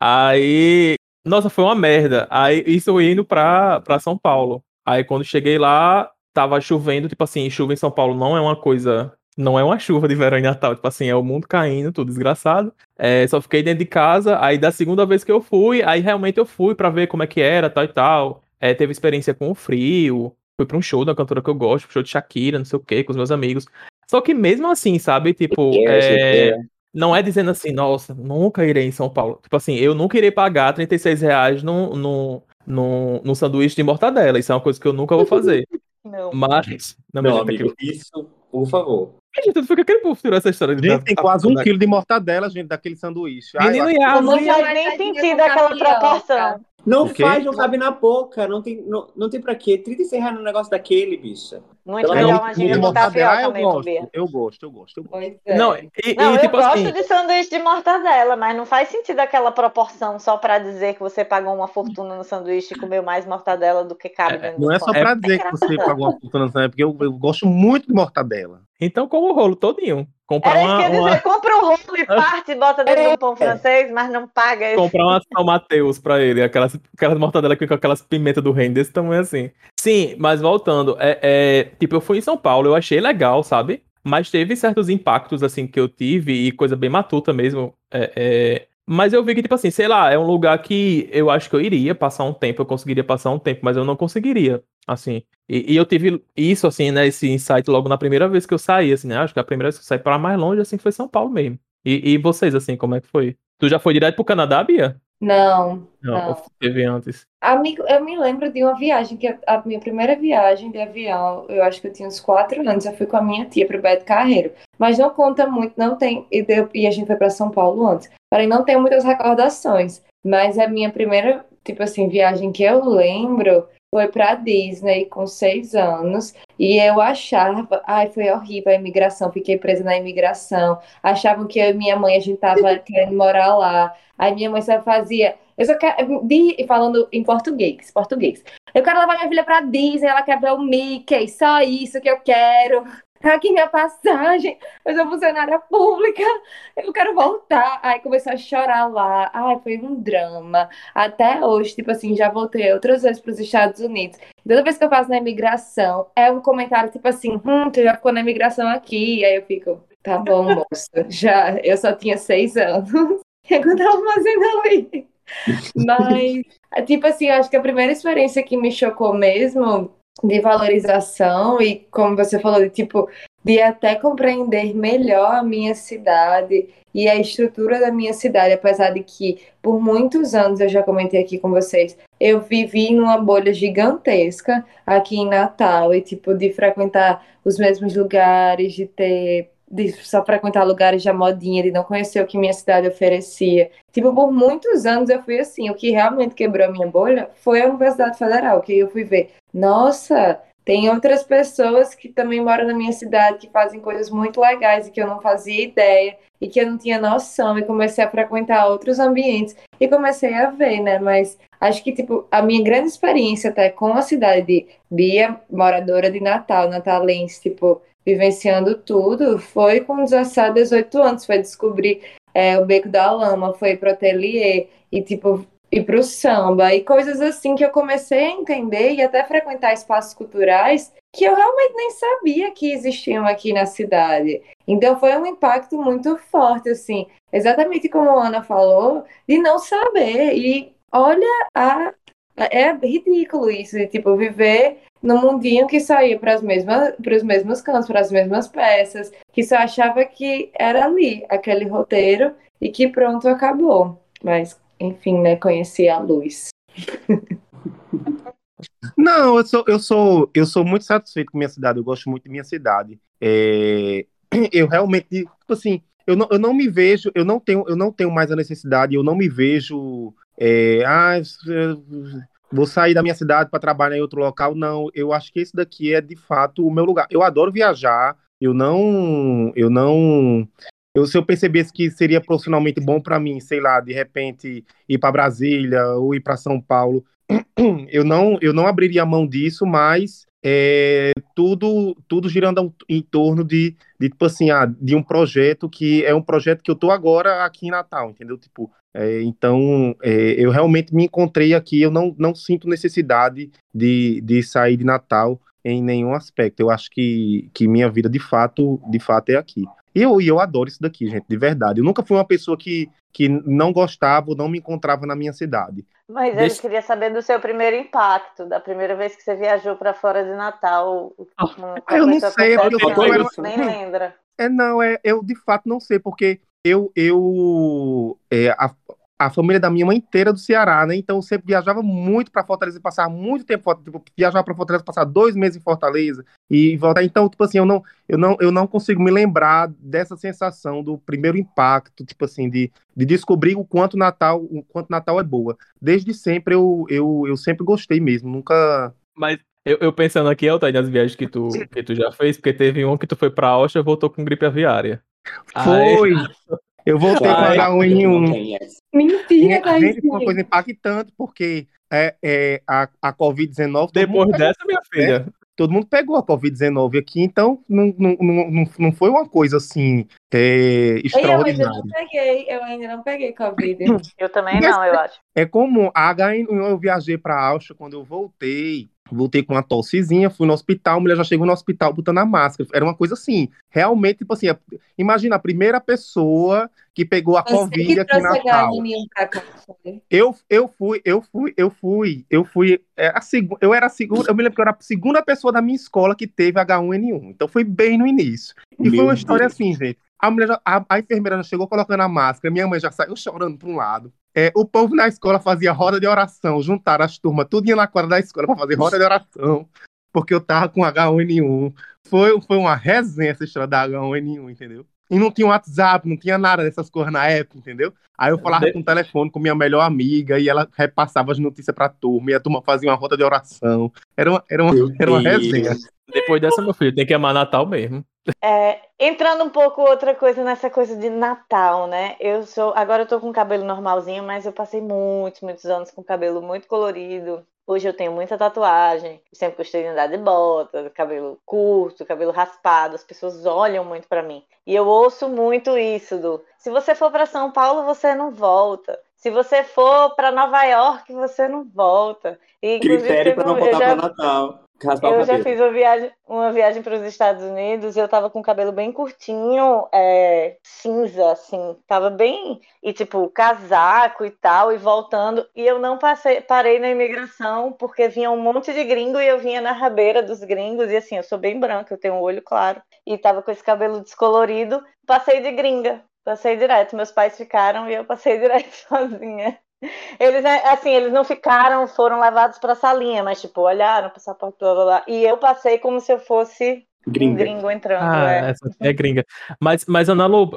Aí. Nossa, foi uma merda. Aí, isso indo pra, pra São Paulo. Aí, quando cheguei lá, tava chovendo. Tipo assim, chuva em São Paulo não é uma coisa não é uma chuva de verão e Natal, tipo assim, é o mundo caindo, tudo desgraçado. É, só fiquei dentro de casa, aí da segunda vez que eu fui, aí realmente eu fui para ver como é que era, tal e tal. É, teve experiência com o frio, fui pra um show da cantora que eu gosto, show de Shakira, não sei o que, com os meus amigos. Só que mesmo assim, sabe, tipo, é, não é dizendo assim, nossa, nunca irei em São Paulo. Tipo assim, eu nunca irei pagar 36 reais num, num, num, num sanduíche de mortadela. Isso é uma coisa que eu nunca vou fazer. Não. Mas. Não, meu amigo, isso, por favor. Gente, foi que aquele povo tirou essa história. Gente, da, tem quase um quilo de mortadela, gente, daquele sanduíche. Menino, Ai, não faz nem sentido aquela proporção. Não faz, não cabe na boca. Não tem, não, não tem pra quê. 36 reais no negócio daquele, bicha. Muito legal, uma ginga com tapioca eu gosto, eu gosto, eu gosto, eu gosto. É. Não, e, não e, tipo eu assim... gosto de sanduíche de mortadela, mas não faz sentido aquela proporção só pra dizer que você pagou uma fortuna no sanduíche e comeu mais mortadela do que cabe é, dentro Não é só pra dizer que você pagou uma fortuna no sanduíche, porque eu, eu gosto muito de mortadela. Então, como o rolo todinho. Comprar Era uma, isso que uma... dizer, compra um rolo e parte e bota dentro é. de um pão francês, mas não paga isso. Comprar uma São Mateus pra ele, aquelas, aquelas mortadelas com aquelas pimentas do reino desse tamanho assim. Sim, mas voltando, é, é, tipo, eu fui em São Paulo, eu achei legal, sabe? Mas teve certos impactos, assim, que eu tive, e coisa bem matuta mesmo. É, é... Mas eu vi que, tipo assim, sei lá, é um lugar que eu acho que eu iria passar um tempo, eu conseguiria passar um tempo, mas eu não conseguiria, assim. E, e eu tive isso, assim, né, esse insight logo na primeira vez que eu saí, assim, né? Acho que a primeira vez que eu saí para mais longe, assim, foi São Paulo mesmo. E, e vocês, assim, como é que foi? Tu já foi direto pro Canadá, Bia? Não, não. Não, teve antes. Amigo, eu me lembro de uma viagem, que a minha primeira viagem de avião, eu acho que eu tinha uns quatro anos, eu fui com a minha tia pro Beto Carreiro. Mas não conta muito, não tem. E, deu, e a gente foi para São Paulo antes. Porém, não tenho muitas recordações. Mas a minha primeira, tipo assim, viagem que eu lembro foi para Disney com seis anos e eu achava, ai, foi horrível a imigração, fiquei presa na imigração. Achavam que eu e minha mãe a gente tava querendo morar lá. Aí minha mãe só fazia, eu só quero, falando em português, português. Eu quero levar minha filha para Disney, ela quer ver o Mickey, só isso que eu quero aqui minha passagem, eu sou funcionária pública, eu quero voltar. Aí começou a chorar lá, ai, foi um drama. Até hoje, tipo assim, já voltei outras vezes para os Estados Unidos. Toda vez que eu faço na imigração, é um comentário tipo assim, hum, tu já ficou na imigração aqui. Aí eu fico, tá bom, moça, já, eu só tinha seis anos. O que eu tava fazendo ali? Mas, tipo assim, acho que a primeira experiência que me chocou mesmo de valorização e, como você falou, de tipo, de até compreender melhor a minha cidade e a estrutura da minha cidade, apesar de que por muitos anos, eu já comentei aqui com vocês, eu vivi numa bolha gigantesca aqui em Natal e tipo de frequentar os mesmos lugares, de ter de só frequentar lugares de modinha, de não conhecer o que minha cidade oferecia. Tipo, por muitos anos eu fui assim. O que realmente quebrou a minha bolha foi a Universidade Federal, que eu fui ver. Nossa, tem outras pessoas que também moram na minha cidade que fazem coisas muito legais e que eu não fazia ideia e que eu não tinha noção e comecei a frequentar outros ambientes e comecei a ver, né? Mas acho que tipo a minha grande experiência até com a cidade de Bia, moradora de Natal, natalense, tipo vivenciando tudo, foi com 17, 18 anos, foi descobrir é, o Beco da Lama, foi pro ateliê e, tipo, ir pro samba e coisas assim que eu comecei a entender e até frequentar espaços culturais que eu realmente nem sabia que existiam aqui na cidade. Então foi um impacto muito forte, assim, exatamente como a Ana falou, de não saber. E olha a é ridículo isso, de tipo, viver no mundinho que só ia para os mesmos cantos, para as mesmas peças, que só achava que era ali, aquele roteiro, e que pronto, acabou. Mas, enfim, né, conheci a luz. Não, eu sou, eu sou, eu sou muito satisfeito com minha cidade, eu gosto muito de minha cidade. É, eu realmente, tipo assim, eu não, eu não me vejo, eu não tenho, eu não tenho mais a necessidade, eu não me vejo é, ah, vou sair da minha cidade para trabalhar em outro local. Não, eu acho que esse daqui é de fato o meu lugar. Eu adoro viajar. Eu não, eu não, eu, se eu percebesse que seria profissionalmente bom para mim, sei lá, de repente ir para Brasília ou ir para São Paulo, eu não, eu não abriria mão disso, mas é, tudo, tudo girando em torno de, de tipo assim, ah, de um projeto que é um projeto que eu tô agora aqui em Natal, entendeu? Tipo, é, então, é, eu realmente me encontrei aqui, eu não, não sinto necessidade de, de sair de Natal em nenhum aspecto. Eu acho que, que minha vida, de fato, de fato, é aqui. E eu, eu adoro isso daqui, gente, de verdade. Eu nunca fui uma pessoa que, que não gostava ou não me encontrava na minha cidade. Mas Deixa... eu queria saber do seu primeiro impacto, da primeira vez que você viajou para fora de Natal. Ah, eu não sei, é porque eu, eu, nem lembra. É, não, é, eu de fato não sei, porque eu, eu é, a, a família da minha mãe inteira do Ceará, né? Então eu sempre viajava muito para Fortaleza, passar muito tempo, tipo, viajar para Fortaleza, passar dois meses em Fortaleza e voltar. Então, tipo assim, eu não, eu não, eu não consigo me lembrar dessa sensação do primeiro impacto, tipo assim, de, de descobrir o quanto Natal, o quanto Natal é boa. Desde sempre eu, eu, eu sempre gostei mesmo, nunca. Mas eu, eu pensando aqui, Altair, nas viagens que tu, que tu já fez, porque teve um que tu foi pra Austin e voltou com gripe aviária. Foi! Aí... Eu voltei com H1N1. Mentira, Thaís. Gente, foi uma coisa impactante, porque é, é, a, a Covid-19... Depois dessa, minha filha... Né? Todo mundo pegou a Covid-19 aqui, então não, não, não, não foi uma coisa assim é, extraordinária. Eu ainda não peguei, eu ainda não peguei Covid. Eu também não, eu acho. É comum. A H1N1 eu viajei para a Áustria quando eu voltei. Voltei com uma tossezinha, fui no hospital, a mulher já chegou no hospital botando a máscara. Era uma coisa assim, realmente, tipo assim, imagina a primeira pessoa que pegou a Você Covid que aqui na Natal. Eu, eu fui, eu fui, eu fui, eu fui, é, a seg... eu era a segunda, eu me lembro que eu era a segunda pessoa da minha escola que teve H1N1. Então foi bem no início. E Meu foi uma história Deus. assim, gente. A, mulher a, a, enfermeira já chegou colocando a máscara, minha mãe já saiu chorando para um lado. É, o povo na escola fazia roda de oração, juntaram as turmas, tudo ia na quadra da escola para fazer roda de oração, porque eu tava com H1N1. Foi, foi uma resenha essa história da H1N1, entendeu? E não tinha WhatsApp, não tinha nada dessas coisas na época, entendeu? Aí eu falava com o telefone com minha melhor amiga e ela repassava as notícias pra turma, e a turma fazia uma rota de oração. Era uma, era uma, era uma resenha. Depois dessa, meu filho, tem que amar Natal mesmo. É, entrando um pouco outra coisa nessa coisa de Natal, né? Eu sou. Agora eu tô com o cabelo normalzinho, mas eu passei muitos, muitos anos com o cabelo muito colorido. Hoje eu tenho muita tatuagem, sempre gostei de andar de bota, cabelo curto, cabelo raspado, as pessoas olham muito para mim. E eu ouço muito isso do, se você for para São Paulo, você não volta. Se você for para Nova York, você não volta. E, Critério para não voltar já... para Natal. Eu já fiz uma viagem, uma viagem para os Estados Unidos e eu tava com o cabelo bem curtinho, é, cinza, assim, tava bem, e tipo, casaco e tal, e voltando, e eu não passei, parei na imigração porque vinha um monte de gringo e eu vinha na rabeira dos gringos, e assim, eu sou bem branca, eu tenho um olho claro, e tava com esse cabelo descolorido, passei de gringa, passei direto, meus pais ficaram e eu passei direto sozinha. Eles, é, assim, eles não ficaram, foram levados para a salinha, mas, tipo, olharam, passaporte, blá, blá, blá. E eu passei como se eu fosse gringa. um gringo entrando. Ah, é. essa é gringa. Mas, mas Ana Lu,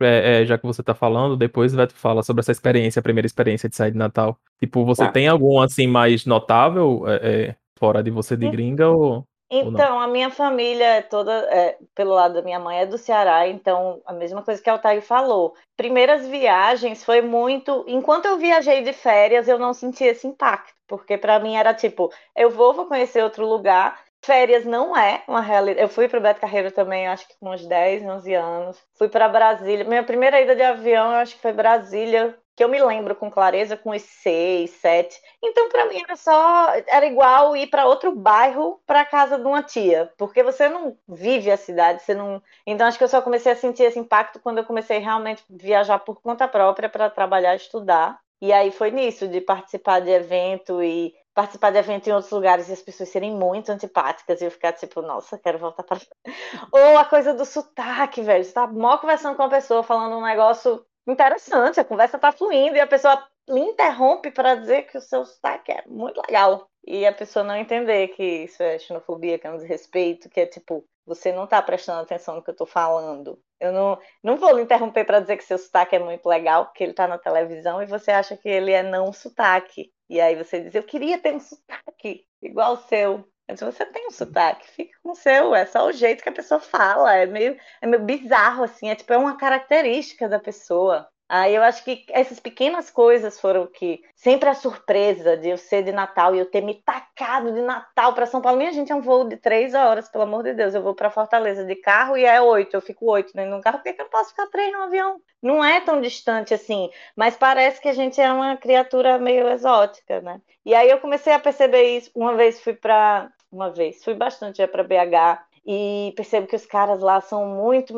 é, já que você tá falando, depois vai falar sobre essa experiência, a primeira experiência de sair de Natal. Tipo, você tá. tem algum, assim, mais notável, é, fora de você de gringa, ou... Então, a minha família é toda, é, pelo lado da minha mãe, é do Ceará, então a mesma coisa que a Altair falou. Primeiras viagens foi muito. Enquanto eu viajei de férias, eu não senti esse impacto, porque para mim era tipo, eu vou, vou conhecer outro lugar. Férias não é uma realidade. Eu fui para o Beto Carreiro também, acho que com uns 10, 11 anos. Fui para Brasília. Minha primeira ida de avião, eu acho que foi Brasília, que eu me lembro com clareza, com os seis, sete. Então, para mim, era só. Era igual ir para outro bairro para casa de uma tia, porque você não vive a cidade, você não. Então, acho que eu só comecei a sentir esse impacto quando eu comecei realmente a viajar por conta própria para trabalhar estudar. E aí foi nisso, de participar de evento e participar de evento em outros lugares e as pessoas serem muito antipáticas e eu ficar tipo, nossa, quero voltar para. Ou a coisa do sotaque, velho. Você tá mó conversando com uma pessoa falando um negócio interessante, a conversa tá fluindo e a pessoa lhe interrompe para dizer que o seu sotaque é muito legal. E a pessoa não entender que isso é xenofobia, que é um desrespeito, que é tipo, você não tá prestando atenção no que eu tô falando. Eu não, não vou lhe interromper para dizer que seu sotaque é muito legal, porque ele tá na televisão e você acha que ele é não sotaque. E aí você diz, eu queria ter um sotaque igual o seu. Mas você tem um sotaque, fica com o seu, é só o jeito que a pessoa fala, é meio, é meio bizarro, assim, é tipo, é uma característica da pessoa. Aí eu acho que essas pequenas coisas foram que sempre a surpresa de eu ser de Natal e eu ter me tacado de Natal para São Paulo. Minha gente é um voo de três horas, pelo amor de Deus. Eu vou para Fortaleza de carro e é oito, eu fico oito dentro de um carro. Por que, que eu não posso ficar três no avião? Não é tão distante assim, mas parece que a gente é uma criatura meio exótica, né? E aí eu comecei a perceber isso. Uma vez fui para uma vez, fui bastante já para BH e percebo que os caras lá são muito,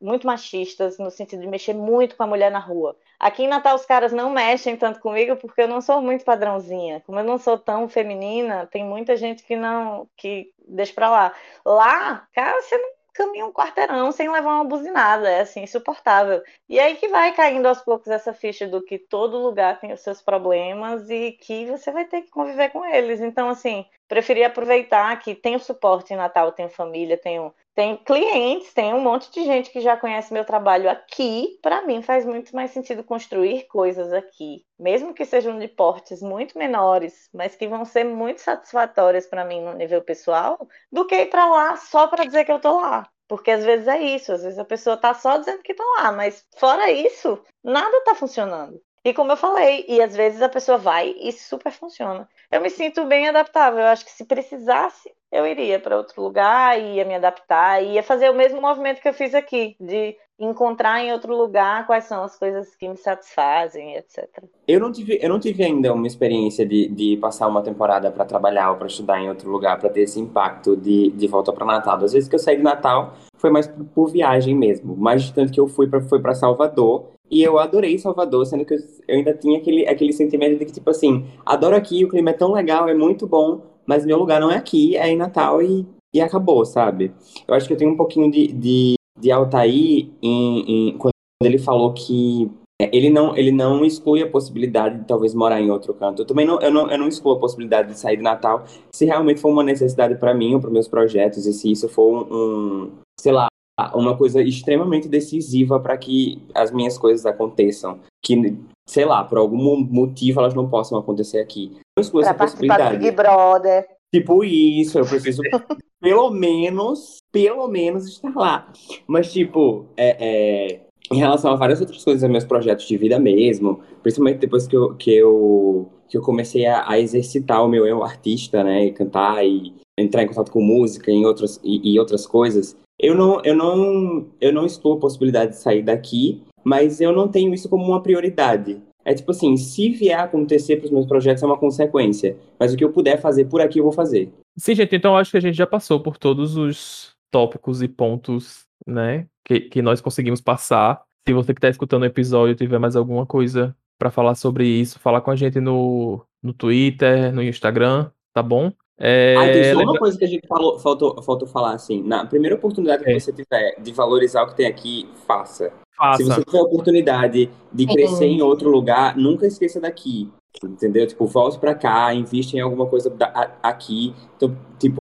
muito machistas, no sentido de mexer muito com a mulher na rua. Aqui em Natal os caras não mexem tanto comigo porque eu não sou muito padrãozinha. Como eu não sou tão feminina, tem muita gente que não que deixa pra lá. Lá, cara, você não caminha um quarteirão sem levar uma buzinada, é assim, insuportável. E aí que vai caindo aos poucos essa ficha do que todo lugar tem os seus problemas e que você vai ter que conviver com eles. Então, assim, preferi aproveitar que tenho suporte em Natal, tenho família, tenho, tenho clientes, tenho um monte de gente que já conhece meu trabalho aqui. Para mim faz muito mais sentido construir coisas aqui, mesmo que sejam de portes muito menores, mas que vão ser muito satisfatórias para mim no nível pessoal, do que ir para lá só para dizer que eu tô lá. Porque às vezes é isso, às vezes a pessoa tá só dizendo que tá lá, mas fora isso, nada tá funcionando. E como eu falei, e às vezes a pessoa vai e super funciona. Eu me sinto bem adaptável. Eu acho que se precisasse, eu iria para outro lugar, ia me adaptar, ia fazer o mesmo movimento que eu fiz aqui, de encontrar em outro lugar quais são as coisas que me satisfazem, etc. Eu não tive, eu não tive ainda uma experiência de, de passar uma temporada para trabalhar ou para estudar em outro lugar para ter esse impacto de, de volta para Natal. Às vezes que eu saí de Natal foi mais por, por viagem mesmo, mais tanto que eu fui para foi para Salvador e eu adorei Salvador, sendo que eu ainda tinha aquele, aquele sentimento de que, tipo assim, adoro aqui, o clima é tão legal, é muito bom, mas meu lugar não é aqui, é em Natal e, e acabou, sabe? Eu acho que eu tenho um pouquinho de, de, de Altair em, em, quando ele falou que é, ele não, ele não exclui a possibilidade de talvez morar em outro canto. Eu também não, eu não, eu não excluo a possibilidade de sair de Natal se realmente for uma necessidade para mim ou para meus projetos e se isso for um, um sei lá, uma coisa extremamente decisiva para que as minhas coisas aconteçam. Que, sei lá, por algum motivo elas não possam acontecer aqui. Essa participar do. Big Brother. Tipo isso, eu preciso pelo menos, pelo menos estar lá. Mas, tipo, é, é, em relação a várias outras coisas, meus projetos de vida mesmo, principalmente depois que eu, que eu, que eu comecei a, a exercitar o meu eu artista, né, e cantar e entrar em contato com música em outras, e, e outras coisas, eu não, eu, não, eu não excluo a possibilidade de sair daqui, mas eu não tenho isso como uma prioridade. É tipo assim, se vier a acontecer para os meus projetos é uma consequência, mas o que eu puder fazer por aqui eu vou fazer. Sim, gente, então eu acho que a gente já passou por todos os tópicos e pontos, né, que, que nós conseguimos passar. Se você que está escutando o episódio tiver mais alguma coisa para falar sobre isso, fala com a gente no, no Twitter, no Instagram, tá bom? É, Ah, tem só lembra- uma coisa que a gente falou, faltou, faltou falar assim. Na primeira oportunidade que É. você tiver de valorizar o que tem aqui, faça. Faça. Se você tiver a oportunidade de Sim. crescer em outro lugar, nunca esqueça daqui. Entendeu? Tipo, volte pra cá, invista em alguma coisa da- a- aqui. Então, tipo,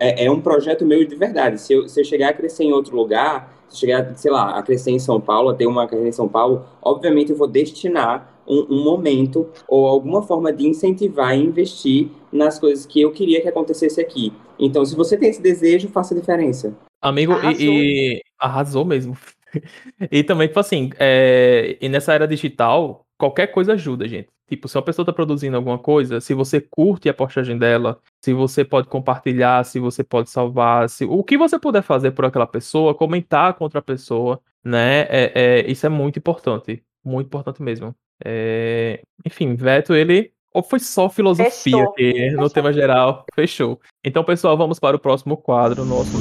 é, é um projeto meu de verdade. Se eu, se eu chegar a crescer em outro lugar, se eu chegar, sei lá, a crescer em São Paulo, a ter uma carreira em São Paulo, obviamente eu vou destinar um, um momento ou alguma forma de incentivar e investir nas coisas que eu queria que acontecesse aqui. Então, se você tem esse desejo, faça a diferença. Amigo, e- Arrasou. e, arrasou mesmo. e também, tipo assim, é, e nessa era digital, qualquer coisa ajuda, gente. Tipo, se uma pessoa tá produzindo alguma coisa, se você curte a postagem dela, se você pode compartilhar, se você pode salvar, se, o que você puder fazer por aquela pessoa, comentar com outra pessoa, né? É, é, isso é muito importante. Muito importante mesmo. É, enfim, Veto, ele. Ou foi só filosofia Fechou. aqui no tema geral? Fechou. Então, pessoal, vamos para o próximo quadro, nosso 01.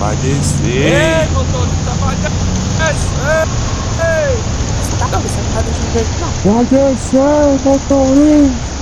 Vai descer. Ei, motorista, vai descer. Ei. Tá começando a descer. Vai descer, motorista.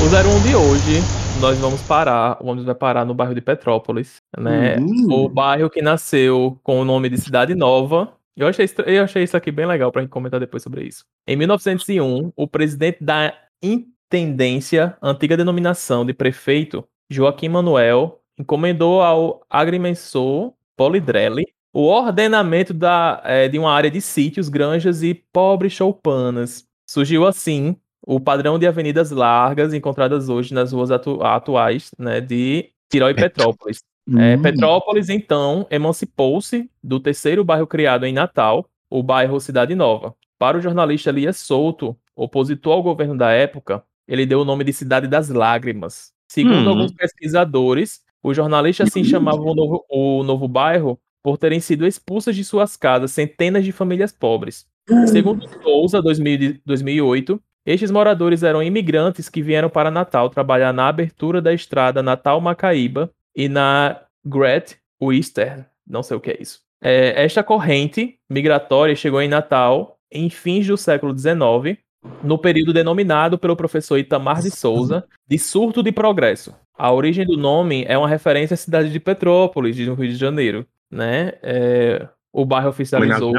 O 01 de hoje, nós vamos parar, o ônibus vai parar no bairro de Petrópolis, né? Uhum. O bairro que nasceu com o nome de Cidade Nova. Eu achei, eu achei isso aqui bem legal pra gente comentar depois sobre isso. Em 1901, o presidente da Intendência, antiga denominação de prefeito, Joaquim Manuel, encomendou ao agrimensor Polidrelli o ordenamento da, eh, de uma área de sítios, granjas e pobres choupanas. Surgiu assim o padrão de avenidas largas encontradas hoje nas ruas atu- atuais né, de Tirol e Petrópolis. É, Hum. Petrópolis, então, emancipou-se do terceiro bairro criado em Natal, o bairro Cidade Nova. Para o jornalista Elias Souto, opositor ao governo da época, ele deu o nome de Cidade das Lágrimas. Segundo Hum. alguns pesquisadores, o jornalista assim chamava o novo, o novo bairro por terem sido expulsas de suas casas centenas de famílias pobres. Segundo Souza, 2000 de- 2008, estes moradores eram imigrantes que vieram para Natal trabalhar na abertura da estrada Natal-Macaíba e na Great Western, não sei o que é isso. É, esta corrente migratória chegou em Natal em fins do século XIX, no período denominado pelo professor Itamar de Souza de surto de progresso. A origem do nome é uma referência à cidade de Petrópolis, no Rio de Janeiro. Né? É, o bairro oficializou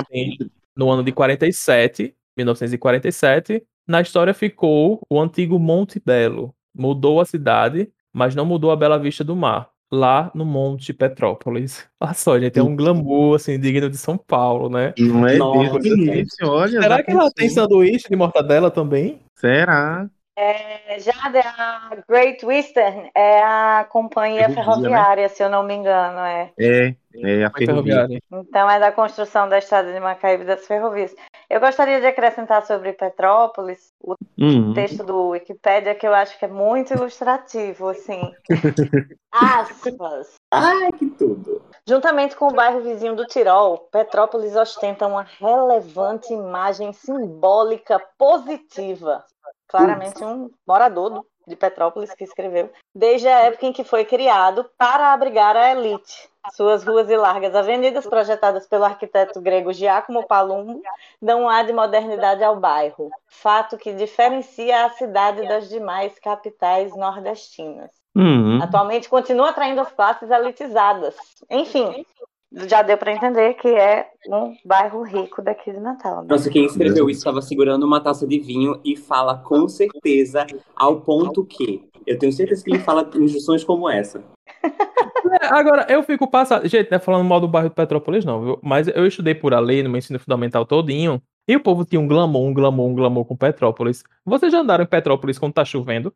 no ano de 47, 1947. Na história ficou o antigo Monte Belo. Mudou a cidade, mas não mudou a bela vista do mar. Lá no Monte Petrópolis. Olha só, gente, é um glamour assim, digno de São Paulo, né? Não é Nossa, olha. Será que ela tem sanduíche de mortadela também? Será? É, Jade, a Great Western é a companhia Ferrovia, né? ferroviária, se eu não me engano, é. É, é a ferroviária. Então é da construção da estrada de Macaíba e das ferrovias. Eu gostaria de acrescentar sobre Petrópolis o Uhum. texto do Wikipédia que eu acho que é muito ilustrativo, assim. Aspas. Ai, que tudo. Juntamente com o bairro vizinho do Tirol, Petrópolis ostenta uma relevante imagem simbólica positiva. Claramente um morador do- de Petrópolis que escreveu. Desde a época em que foi criado para abrigar a elite. Suas ruas e largas avenidas, projetadas pelo arquiteto grego Giacomo Palumbo, dão um ar de modernidade ao bairro. Fato que diferencia a cidade das demais capitais nordestinas. Uhum. Atualmente continua atraindo as classes elitizadas. Enfim, já deu para entender que é um bairro rico daqui de Natal. né? Nossa, quem escreveu isso estava segurando uma taça de vinho e fala com certeza ao ponto que. Eu tenho certeza que ele fala instruções como essa. É, agora, eu fico passado. Gente, não é falando mal do bairro de Petrópolis, não, viu? Mas eu estudei por ali no meu ensino fundamental todinho. E o povo tinha um glamour, um glamour, um glamour com Petrópolis. Vocês já andaram em Petrópolis quando tá chovendo?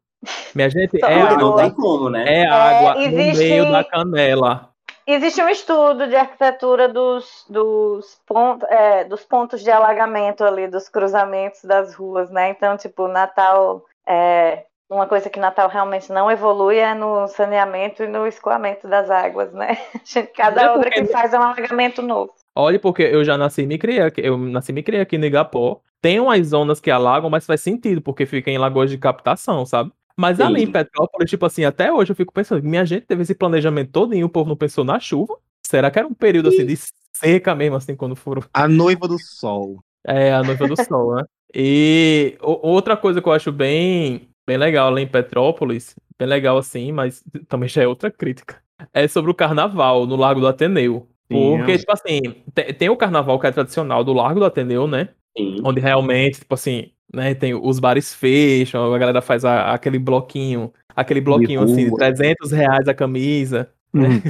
Minha gente, é uma não água. tem como, né? É água no existe- meio da canela. Existe um estudo de arquitetura dos, dos, pont, é, dos pontos de alagamento ali, dos cruzamentos das ruas, né? Então, tipo, Natal. É, uma coisa que Natal realmente não evolui é no saneamento e no escoamento das águas, né? Cada obra que faz é um alagamento novo. Olha, porque eu já nasci e me criei aqui. Eu nasci e me criei aqui no Igapó. Tem umas zonas que alagam, mas faz sentido, porque fica em lagoas de captação, sabe? Mas Sim. ali em Petrópolis, tipo assim, até hoje eu fico pensando, minha gente teve esse planejamento todo e o povo não pensou na chuva? Será que era um período assim de seca mesmo, assim, quando foram A noiva do sol. É, a noiva do sol, né? E outra coisa que eu acho bem, bem legal lá em Petrópolis, bem legal assim, mas também já é outra crítica, é sobre o carnaval no Largo do Ateneu. Sim, Porque, é. tipo assim, te- tem, o carnaval que é tradicional do Largo do Ateneu, né? Sim. Onde realmente, tipo assim, né, tem os bares fecham, a galera faz a- aquele bloquinho, aquele bloquinho assim, de rua. 300 reais a camisa, né? Uhum.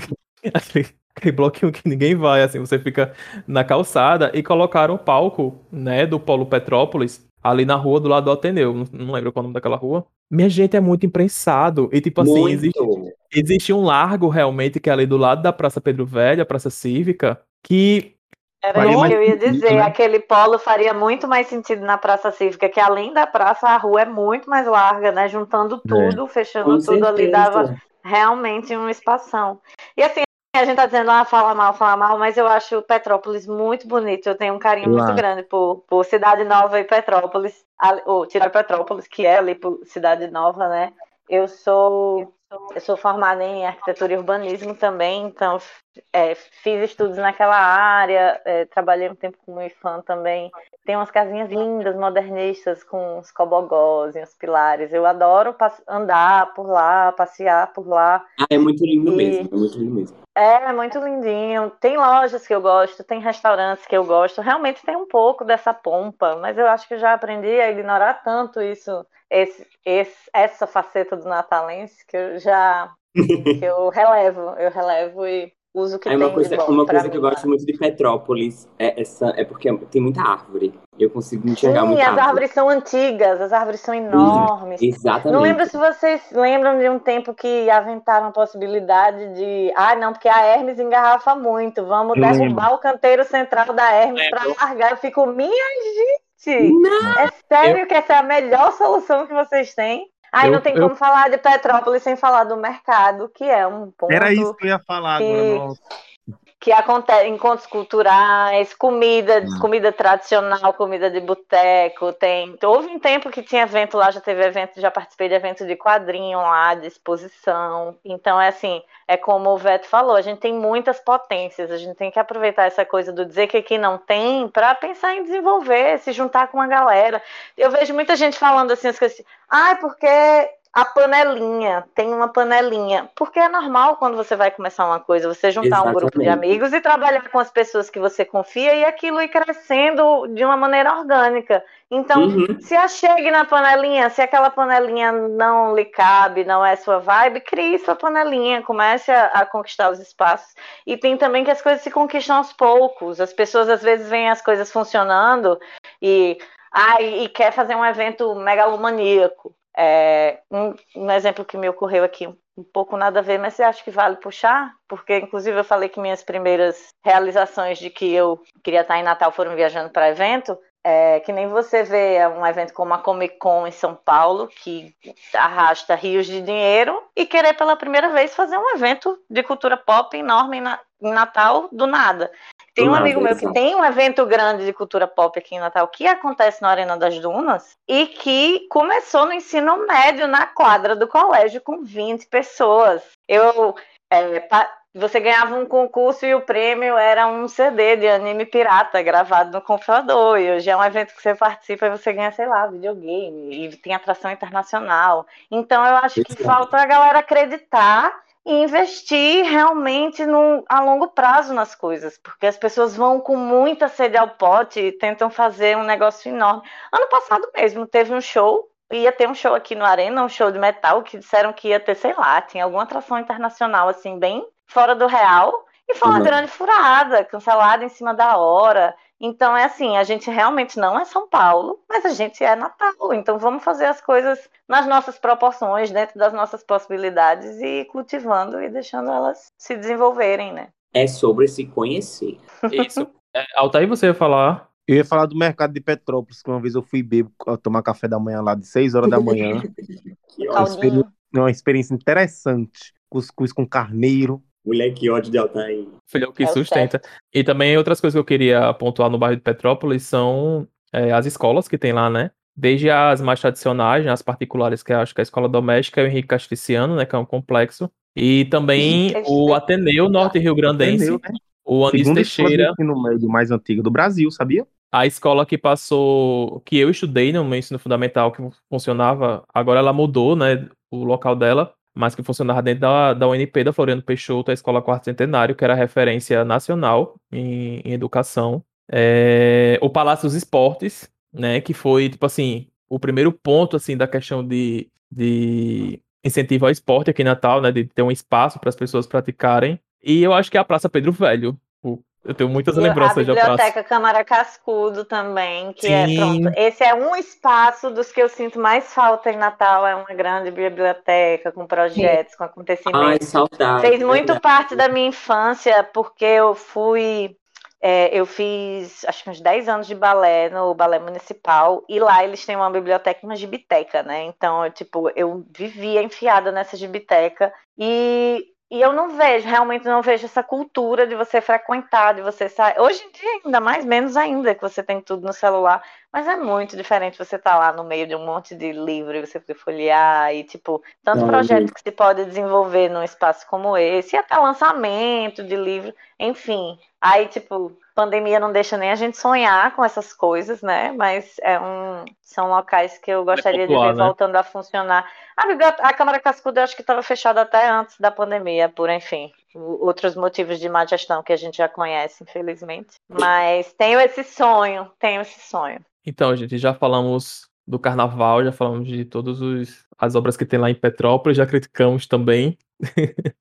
aquele, aquele bloquinho que ninguém vai, assim, você fica na calçada e colocaram o palco, né, do Polo Petrópolis ali na rua do lado do Ateneu, não, não lembro qual é o nome daquela rua. Minha gente é muito imprensado e tipo assim, existe, existe um largo realmente que é ali do lado da Praça Pedro Velho, a Praça Cívica, que Era isso que eu ia sentido, dizer. né? Aquele polo faria muito mais sentido na Praça Cívica, que além da praça, a rua é muito mais larga, né? Juntando tudo, fechando Com tudo ali, certeza. dava realmente um espação. E assim, a gente tá dizendo, ah, fala mal, fala mal, mas eu acho Petrópolis muito bonito. Eu tenho um carinho Eu muito grande por, por Cidade Nova e Petrópolis, ali- ou tirar Petrópolis, que é ali por Cidade Nova, né? Eu sou, eu sou formada em arquitetura e urbanismo também, então é, fiz estudos naquela área, é, trabalhei um tempo como IFAM também. Tem umas casinhas lindas, modernistas, com os cobogós e os pilares. Eu adoro andar por lá, passear por lá. Ah, é muito lindo E- mesmo. É muito lindo mesmo. É muito lindinho. Tem lojas que eu gosto, tem restaurantes que eu gosto. Realmente tem um pouco dessa pompa, mas eu acho que eu já aprendi a ignorar tanto isso, esse, esse- essa faceta do natalense que eu já que eu relevo, eu relevo e uso que É uma tem coisa, de bom uma coisa que eu gosto muito de Petrópolis é essa, é porque tem muita árvore. Eu consigo enxergar Sim, muita as árvore. árvores são antigas, as árvores são enormes. Exatamente. Não lembro se vocês lembram de um tempo que aventaram a possibilidade de. Ah, não, porque a Hermes engarrafa muito. Vamos Eu derrubar o canteiro central da Hermes para largar. Eu fico, minha gente! É sério que essa é a melhor solução que vocês têm? Aí não tem eu- como falar de Petrópolis sem falar do mercado, que é um ponto Era isso que eu ia falar que- agora. Nossa. Que acontece encontros culturais, comida, Hum. comida tradicional, comida de boteco, tem. Houve um tempo que tinha evento lá, já teve evento, já participei de evento de quadrinho lá, de exposição. Então é assim, é como o Veto falou, a gente tem muitas potências, a gente tem que aproveitar essa coisa do dizer que aqui não tem para pensar em desenvolver, se juntar com uma galera. Eu vejo muita gente falando assim, as coisas assim, ai, porque a panelinha, tem uma panelinha. Porque é normal quando você vai começar uma coisa, você juntar um grupo de Exatamente. amigos e trabalhar com as pessoas que você confia e aquilo ir crescendo de uma maneira orgânica. Então, Uhum. se achegue na panelinha, se aquela panelinha não lhe cabe, não é sua vibe, crie sua panelinha, comece a, a conquistar os espaços. E tem também que as coisas se conquistam aos poucos. As pessoas às vezes veem as coisas funcionando e, ah, e, e quer fazer um evento megalomaníaco. É, um, um exemplo que me ocorreu aqui, um pouco nada a ver, mas você acha que vale puxar? Porque, inclusive, eu falei que minhas primeiras realizações de que eu queria estar em Natal foram viajando para evento. É, que nem você vê um evento como a Comic Con em São Paulo, que arrasta rios de dinheiro, e querer pela primeira vez fazer um evento de cultura pop enorme em Natal do nada. Tem um amigo meu que tem um evento grande de cultura pop aqui em Natal, que acontece na Arena das Dunas, e que começou no ensino médio, na quadra do colégio, com 20 pessoas. Eu. é, você ganhava um concurso e o prêmio era um CD de anime pirata gravado no computador. E hoje é um evento que você participa e você ganha, sei lá, videogame. E tem atração internacional. Então eu acho que falta a galera acreditar e investir realmente no, a longo prazo nas coisas, porque as pessoas vão com muita sede ao pote e tentam fazer um negócio enorme. Ano passado mesmo teve um show, ia ter um show aqui no Arena, um show de metal, que disseram que ia ter, sei lá, tinha alguma atração internacional assim, bem fora do real. E foi uma Uhum. grande furada, cancelada em cima da hora. Então é assim, a gente realmente não é São Paulo, mas a gente é Natal. Então vamos fazer as coisas nas nossas proporções, dentro das nossas possibilidades e cultivando e deixando elas se desenvolverem, né? É sobre se conhecer. Isso. É, Altair, você ia falar? Eu ia falar do mercado de Petrópolis, que uma vez eu fui bebo tomar café da manhã lá de 6 horas da manhã. Que Uma. Caldinho. uma experiência interessante. Cuscuz com carneiro. Mulher, que ódio de Altair. Filho que É o sustenta. E também outras coisas que eu queria pontuar no bairro de Petrópolis são é, as escolas que tem lá, né? Desde as mais tradicionais, né, as particulares, que eu acho que é a escola doméstica, é o Henrique Castriciano, né? Que é um complexo. E também Sim, o. Ateneu Norte Rio Grandense, Ateneu, né? o Anis Segunda Teixeira, ensino médio mais antiga do Brasil, sabia? a escola que passou, que eu estudei no meu ensino fundamental, que funcionava, agora ela mudou, né? O local dela, mas que funcionava dentro da, da UNP, da Floriano Peixoto, a Escola Quarto Centenário, que era referência nacional em, em educação. É, o Palácio dos Esportes, né? Que foi, tipo assim, o primeiro ponto, assim, da questão de, de incentivo ao esporte aqui em Natal, né? De ter um espaço para as pessoas praticarem. E eu acho que é a Praça Pedro Velho. Eu tenho muitas lembranças a da praça. Biblioteca Câmara Cascudo também, que é Sim. pronto. Esse é um espaço dos que eu sinto mais falta em Natal, é uma grande biblioteca com projetos, com Ai, acontecimentos. saudade. Fez muito verdade. parte da minha infância, porque eu fui. é, eu fiz acho que uns 10 anos de balé no balé municipal, e lá eles têm uma biblioteca e uma gibiteca, né? Então, eu, tipo, eu vivia enfiada nessa gibiteca e, e eu não vejo, realmente não vejo essa cultura de você frequentar, de você sair. Hoje em dia, ainda mais, menos ainda, que você tem tudo no celular. Mas é muito diferente você estar lá no meio de um monte de livro e você poder folhear e, tipo, tanto Não, projeto gente. que se pode desenvolver num espaço como esse, e até lançamento de livro, enfim. Aí, tipo, pandemia não deixa nem a gente sonhar com essas coisas, né? Mas é um, são locais que eu gostaria de pontuar, ver né? voltando a funcionar. A, a Câmara Cascudo eu acho que estava fechada até antes da pandemia, por enfim, outros motivos de má gestão que a gente já conhece, infelizmente. Mas tenho esse sonho, tenho esse sonho. Então, gente, já falamos do carnaval, já falamos de todas os- as obras que tem lá em Petrópolis, já criticamos também.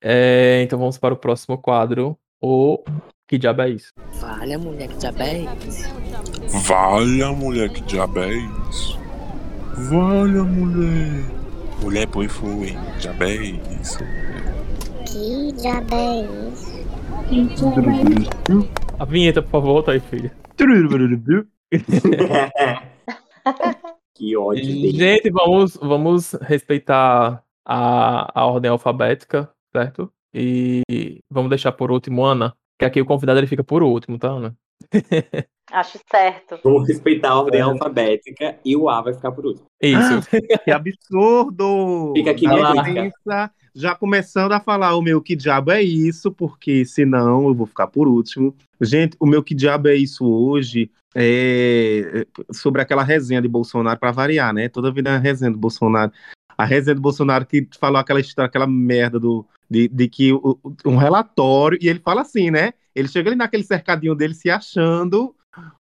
É, então vamos para o próximo quadro, o Que Diabo é Isso? Valha, mulher, que diabo é isso? Valha, mulher, que diabo é isso? Valha, mulher. Mulher, põe foi. Diabo é isso? Que diabo é isso? A vinheta, por favor, tá aí, filho. que ódio. Gente, vamos, vamos respeitar a, a ordem alfabética, certo? E vamos deixar por último Ana, que aqui o convidado ele fica por último, tá, Ana? Acho certo. Vamos respeitar a ordem É. alfabética e o A vai ficar por último. Isso. Que absurdo! Fica aqui minha licença, Já começando a falar o meu que diabo é isso, porque senão eu vou ficar por último. Gente, o meu que diabo é isso hoje é sobre aquela resenha de Bolsonaro para variar, né? Toda vida é a resenha do Bolsonaro. A resenha do Bolsonaro que falou aquela história, aquela merda do, de, de que o- o- um relatório, e ele fala assim, né? Ele chega ali naquele cercadinho dele se achando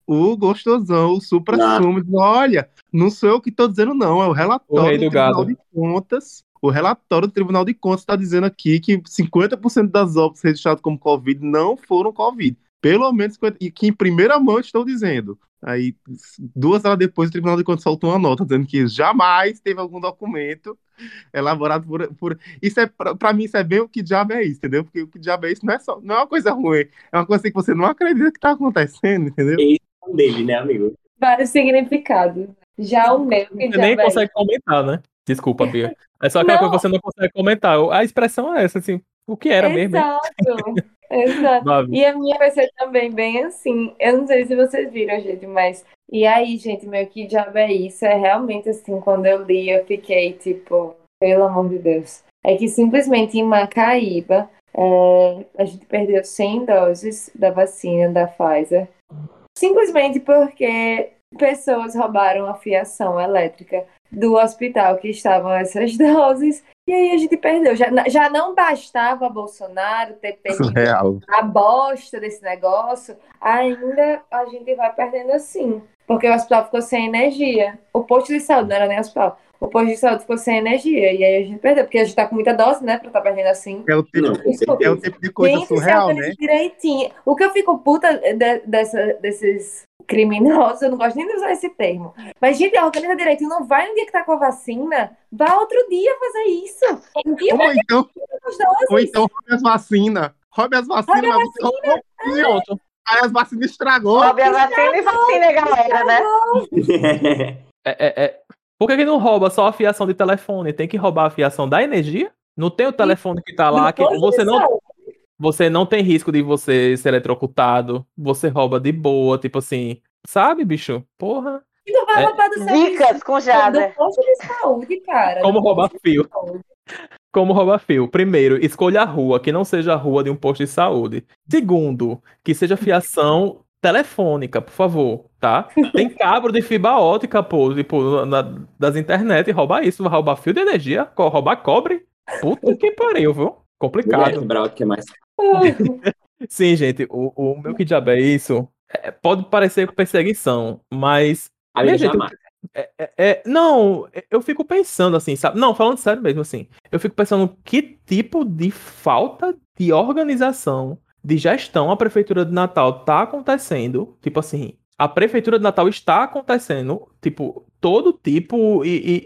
o gostosão, o supra-sumo, dizendo, olha, não sou eu que estou dizendo, não, é o O relatório rei do do Tribunal gado. de Contas. O relatório do Tribunal de Contas está dizendo aqui que 50% das óbitos registradas como Covid não foram Covid. Pelo menos 50%, e que em primeira mão estão dizendo. Aí, duas horas depois, o Tribunal de Contas soltou uma nota dizendo que jamais teve algum documento elaborado por. por... Isso é, pra, pra mim, isso é bem o que diabo é isso, entendeu? Porque o que diabo é isso não é, só, não é uma coisa ruim, é uma coisa que você não acredita que tá acontecendo, entendeu? Um dele, né, amigo? Vários significados. Já o meu, que Você nem consegue comentar, né? Desculpa, Bia. É só aquela Não. coisa que você não consegue comentar. A expressão é essa, assim, o que era mesmo. Exato. Exato. Davi. E a minha vai ser também bem assim. Eu não sei se vocês viram, gente, mas. E aí, gente, meu, que diabo é isso? É realmente assim, quando eu li, eu fiquei tipo, pelo amor de Deus. É que simplesmente em Macaíba, é, a gente perdeu 100 doses da vacina da Pfizer. Simplesmente porque pessoas roubaram a fiação elétrica do hospital que estavam essas doses. E aí a gente perdeu. Já, já não bastava Bolsonaro ter perdido Real. a bosta desse negócio, ainda a gente vai perdendo assim. Porque o hospital ficou sem energia. O posto de saúde não era nem hospital. o posto de saúde ficou sem energia. E aí a gente perdeu, porque a gente tá com muita dose, né, pra tá perdendo assim. É o tipo, Não, é o tipo de coisa se surreal, né? direitinho. O que eu fico puta de- dessa, desses criminosos, eu não gosto nem de usar esse termo. Mas, gente, organiza direitinho. Não vai no dia que tá com a vacina, vá outro dia fazer isso. Um dia Ou então, as ou então roube as vacinas. Roube as vacinas, Roube a mas você roubou aqui, ó. Pronto. Aí as vacinas estragou. Sobe a vacina e vacina, galera, né? É, é, é. Por que, que não rouba só a fiação de telefone? Tem que roubar a fiação da energia? Não tem o telefone que tá lá, que você não. Você não tem risco de você ser eletrocutado. Você rouba de boa, tipo assim. Sabe, bicho? Porra. E não vai É. roubar do serviço Dicas com do Jader. posto de saúde, cara. Como Do roubar fio. Como rouba fio? Primeiro, escolha a rua que não seja a rua de um posto de saúde. Segundo, que seja fiação telefônica, por favor, tá? Tem cabo de fibra ótica, pô, tipo, na- das internet, roubar isso, vai roubar fio de energia, roubar cobre. Puta que pariu, viu? Complicado. fibra ótica é mais. Sim, gente, o, o meu que diabo é isso? É, pode parecer perseguição, mas Amiga, Minha gente, jamais. É, é, não, eu fico pensando assim, sabe? Não, falando sério mesmo, assim. Eu fico pensando que tipo de falta de organização, de gestão a Prefeitura de Natal tá acontecendo. Tipo assim, a Prefeitura de Natal está acontecendo, tipo, todo tipo e, e,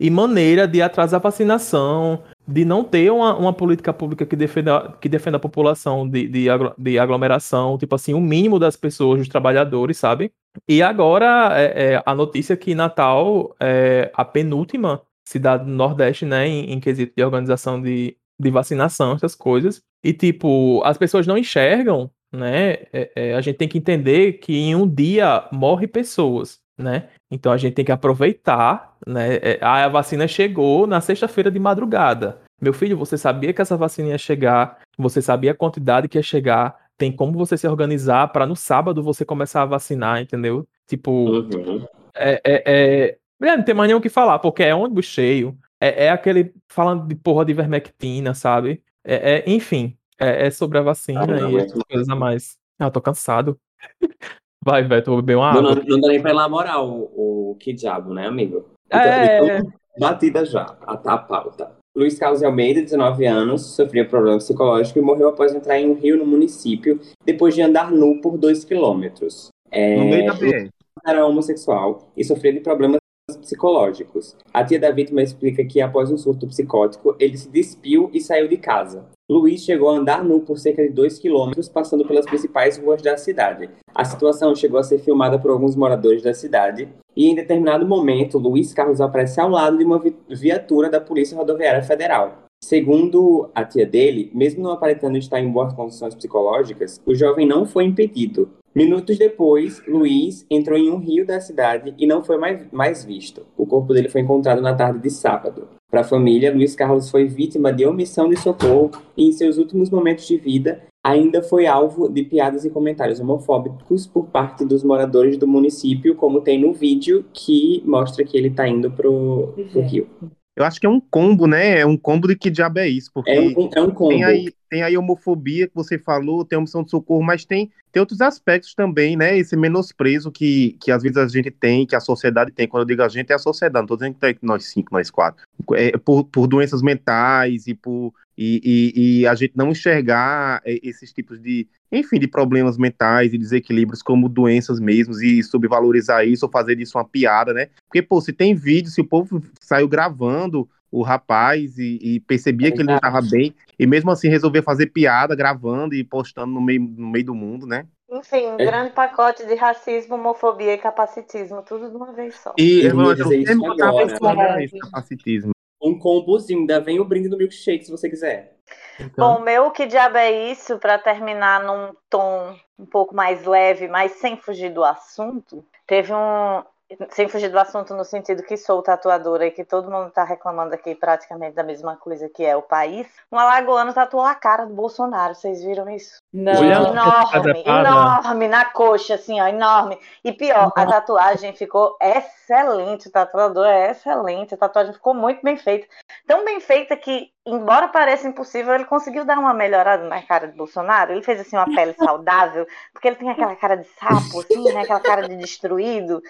e- e maneira de atrasar a vacinação, de não ter uma, uma política pública que defenda, que defenda a população de, de, de aglomeração, tipo assim, o mínimo das pessoas, dos trabalhadores, sabe? E agora é, é, a notícia que Natal é a penúltima cidade do Nordeste, né, em, em quesito de organização de, de vacinação, essas coisas. E, tipo, as pessoas não enxergam, né? é, é, a gente tem que entender que em um dia morre pessoas, né? Então a gente tem que aproveitar, né? é, a vacina chegou na sexta-feira de madrugada. Meu filho, você sabia que essa vacina ia chegar? Você sabia a quantidade que ia chegar? Tem como você se organizar para no sábado você começar a vacinar, entendeu? Tipo, Uhum. é, é, é... Mulher, não tem mais nem o que falar, porque é ônibus cheio. É, é aquele falando de porra de vermectina, sabe? É, é- enfim, é, é sobre a vacina Ah, não e essas coisas a mais. Ah, eu tô cansado. Vai, Beto, vou beber uma Não, água. não, não dá nem pra elaborar o, o que diabo, né, amigo? É. Então, batida já, a, a pauta. Luiz Carlos Almeida, 19 anos, sofria problema psicológico e morreu após entrar em um rio no município depois de andar nu por 2 quilômetros. É, No meio da BR. era homossexual e sofria de problemas psicológicos. A tia da vítima explica que após um surto psicótico, ele se despiu e saiu de casa. Luiz chegou a andar nu por cerca de 2 quilômetros, passando pelas principais ruas da cidade. A situação chegou a ser filmada por alguns moradores da cidade e em determinado momento, Luiz Carlos aparece ao lado de uma vi- viatura da Polícia Rodoviária Federal. Segundo a tia dele, mesmo não aparentando estar em boas condições psicológicas, o jovem não foi impedido. Minutos depois, Luiz entrou em um rio da cidade e não foi mais, mais visto. O corpo dele foi encontrado na tarde de sábado. Para a família, Luiz Carlos foi vítima de omissão de socorro e, em seus últimos momentos de vida, ainda foi alvo de piadas e comentários homofóbicos por parte dos moradores do município, como tem no vídeo que mostra que ele está indo pro, pro rio. Eu acho que é um combo, né? É um combo de que diabo é isso, porque É um, é um combo. tem aí, tem aí homofobia que você falou, tem omissão de socorro, mas tem, tem outros aspectos também, né? Esse menosprezo que, que às vezes a gente tem, que a sociedade tem. Quando eu digo a gente, é a sociedade, não tô dizendo que nós cinco, nós quatro. É, por, por doenças mentais e por e, e, e a gente não enxergar é, esses tipos de, enfim, de problemas mentais e desequilíbrios como doenças mesmos e subvalorizar isso ou fazer disso uma piada, né? Porque, pô, se tem vídeo, se o povo saiu gravando o rapaz e, e percebia que ele não estava bem, e mesmo assim resolver fazer piada, gravando e postando no meio, no meio do mundo, né? Enfim, um É. grande pacote de racismo, homofobia e capacitismo, tudo de uma vez só. E eu eu tava agora. pensando, era esse capacitismo. Um combozinho, ainda vem o brinde do milkshake se você quiser. Então, Bom, meu que diabo é isso, para terminar num tom um pouco mais leve, mas sem fugir do assunto. Teve um. Sem fugir do assunto no sentido que sou tatuadora e que todo mundo está reclamando aqui praticamente da mesma coisa que é o país. Um alagoano tatuou a cara do Bolsonaro, vocês viram isso? Não. Enorme, enorme, na coxa, assim, ó, enorme. E pior, a tatuagem ficou excelente, o tatuador é excelente, a tatuagem ficou muito bem feita. Tão bem feita que, embora pareça impossível, ele conseguiu dar uma melhorada na cara de Bolsonaro. Ele fez, assim, uma pele saudável, porque ele tem aquela cara de sapo, assim, né, aquela cara de destruído,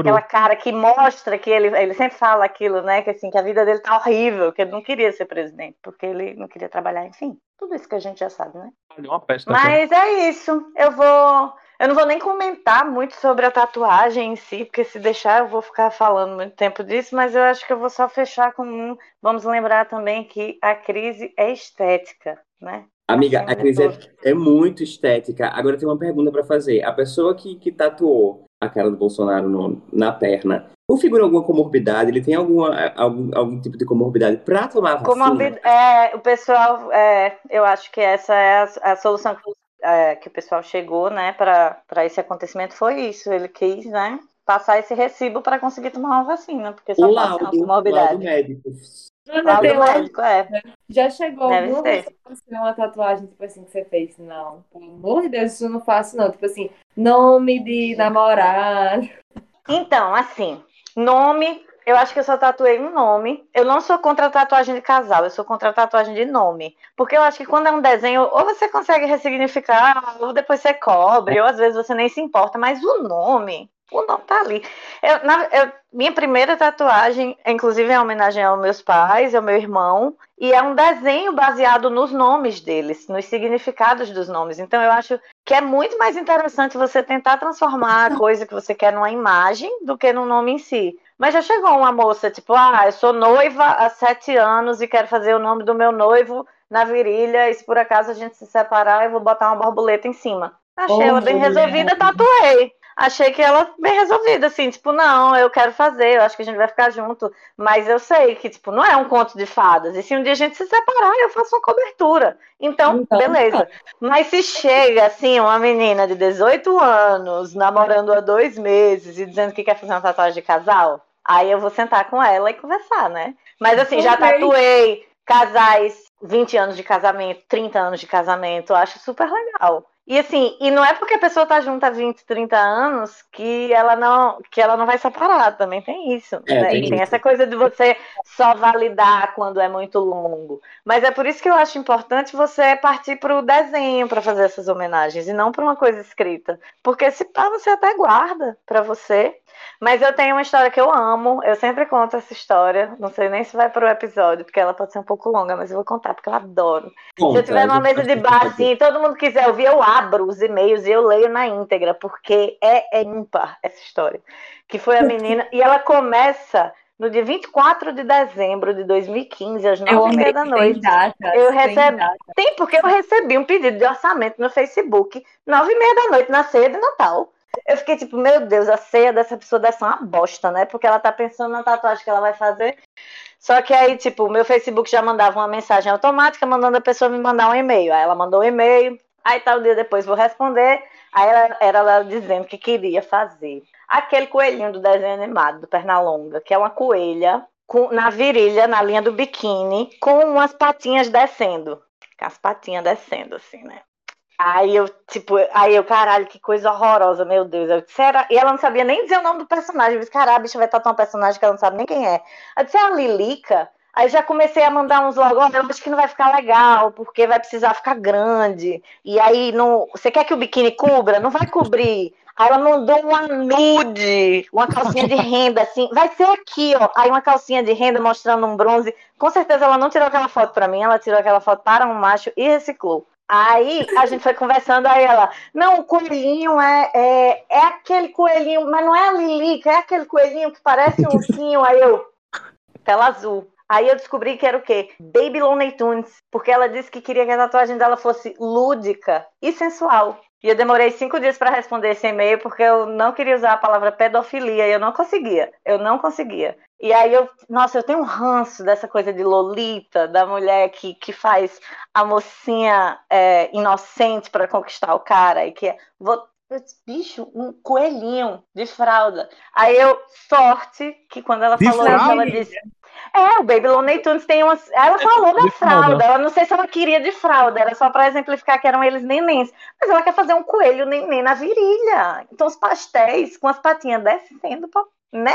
aquela cara que mostra que ele, ele sempre fala aquilo, né, que, assim, que a vida dele tá horrível, que ele não queria ser presidente, porque ele não queria trabalhar, enfim. Tudo isso que a gente já sabe, né? Cara. Mas é isso. Eu vou. Eu não vou nem comentar muito sobre a tatuagem em si, porque se deixar eu vou ficar falando muito tempo disso, mas eu acho que eu vou só fechar com um. Vamos lembrar também que a crise é estética, né? Amiga, Acima a crise é, é muito estética. Agora tem uma pergunta pra fazer. A pessoa que, que tatuou a cara do Bolsonaro no- na perna, configura alguma comorbidade? Ele tem alguma, algum, algum tipo de comorbidade pra tomar a vacina? Como a vida- é, o pessoal, é, eu acho que essa é a, a solução que, é, que o pessoal chegou, né, para esse acontecimento foi isso. Ele quis, né, passar esse recibo para conseguir tomar uma vacina, porque só O passa uma laudo, comorbidade. laudo médico. Laudo médico, é. Já chegou alguma vez uma tatuagem, tipo assim, que você fez? Não, pelo amor de Deus, isso eu não faço, não. Tipo assim, nome de namorado. Então, assim, nome, eu acho que eu só tatuei um nome. Eu não sou contra tatuagem de casal, eu sou contra tatuagem de nome. Porque eu acho que quando é um desenho, ou você consegue ressignificar, ou depois você cobre, ou às vezes você nem se importa, mas o nome, o nome tá ali. Eu, na- eu- minha primeira tatuagem, inclusive, é em homenagem aos meus pais, ao meu irmão, e é um desenho baseado nos nomes deles, nos significados dos nomes. Então eu acho que é muito mais interessante você tentar transformar a coisa que você quer numa imagem do que no nome em si. Mas já chegou uma moça, tipo, ah, eu sou noiva há sete anos e quero fazer o nome do meu noivo na virilha, e se por acaso a gente se separar, eu vou botar uma borboleta em cima. Achei Oh, ela bem resolvida, tatuei. Achei que ela bem resolvida, assim, tipo, não, eu quero fazer, eu acho que a gente vai ficar junto. Mas eu sei que, tipo, não é um conto de fadas. E se um dia a gente se separar, eu faço uma cobertura. Então, Então, beleza. Mas se chega, assim, uma menina de 18 anos, namorando há dois meses e dizendo que quer fazer uma tatuagem de casal, aí eu vou sentar com ela e conversar, né? Mas assim, já tatuei casais 20 anos de casamento, 30 anos de casamento, eu acho super legal. E assim, e não é porque a pessoa tá junto há 20, 30 anos que ela não, que ela não vai separar, também tem isso. É, né? tem E tem isso. essa coisa de você só validar quando é muito longo. Mas é por isso que eu acho importante você partir para o desenho para fazer essas homenagens e não para uma coisa escrita. Porque se pá, você até guarda para você. Mas eu tenho uma história que eu amo, eu sempre conto essa história. Não sei nem se vai para o episódio, porque ela pode ser um pouco longa, mas eu vou contar porque eu adoro. Se eu tiver numa mesa de bar assim, e todo mundo quiser ouvir, eu abro os e-mails e eu leio na íntegra, porque é, é ímpar essa história. Que foi a menina, e ela começa no dia 24 de dezembro de 2015, às Eu 9 e amei meia da que noite. tem data. Eu data. Tem, porque eu recebi um pedido de orçamento no Facebook, nove e meia da noite, na ceia de Natal. Eu fiquei tipo, meu Deus, a ceia dessa pessoa deve ser uma bosta, né? Porque ela tá pensando na tatuagem que ela vai fazer. Só que aí, tipo, meu Facebook já mandava uma mensagem automática mandando a pessoa me mandar um e-mail. Aí ela mandou um e-mail, aí tal dia depois vou responder. Aí ela, era ela dizendo que queria fazer aquele coelhinho do desenho animado do Pernalonga, que é uma coelha com, na virilha, na linha do biquíni, com umas patinhas descendo. Com as patinhas descendo, assim, né? Aí eu, tipo, aí eu, caralho, que coisa horrorosa, meu Deus. Eu disse, era... E ela não sabia nem dizer o nome do personagem. Eu disse, caralho, a bicha vai tatuar um personagem que ela não sabe nem quem é. Eu disse, é a Lilica? Aí já comecei a mandar uns logo, eu acho que não vai ficar legal, porque vai precisar ficar grande. E aí, não... você quer que o biquíni cubra? Não vai cobrir. Aí ela mandou uma nude, uma calcinha de renda, assim, vai ser aqui, ó. Aí uma calcinha de renda mostrando um bronze. Com certeza ela não tirou aquela foto pra mim, ela tirou aquela foto para um macho e reciclou. Aí a gente foi conversando, aí ela, não, o coelhinho é, é, é aquele coelhinho, mas não é a Lilica, é aquele coelhinho que parece um ursinho. Aí eu, tela azul. Aí eu descobri que era o quê? Baby Looney Tunes, porque ela disse que queria que a tatuagem dela fosse lúdica e sensual. E eu demorei cinco dias para responder esse e-mail porque eu não queria usar a palavra pedofilia e eu não conseguia. Eu não conseguia. E aí eu, nossa, eu tenho um ranço dessa coisa de Lolita, da mulher que, que faz a mocinha é, inocente para conquistar o cara e que é, vou bicho, um coelhinho de fralda. Aí eu, sorte, que quando ela De falou isso, ela fralda? disse. É, o Baby Looney Tunes tem umas. Ela falou da fralda. fralda. Ela não sei se ela queria de fralda, era só pra exemplificar que eram eles nenéns. Mas ela quer fazer um coelho neném na virilha. Então, os pastéis com as patinhas descendo, né?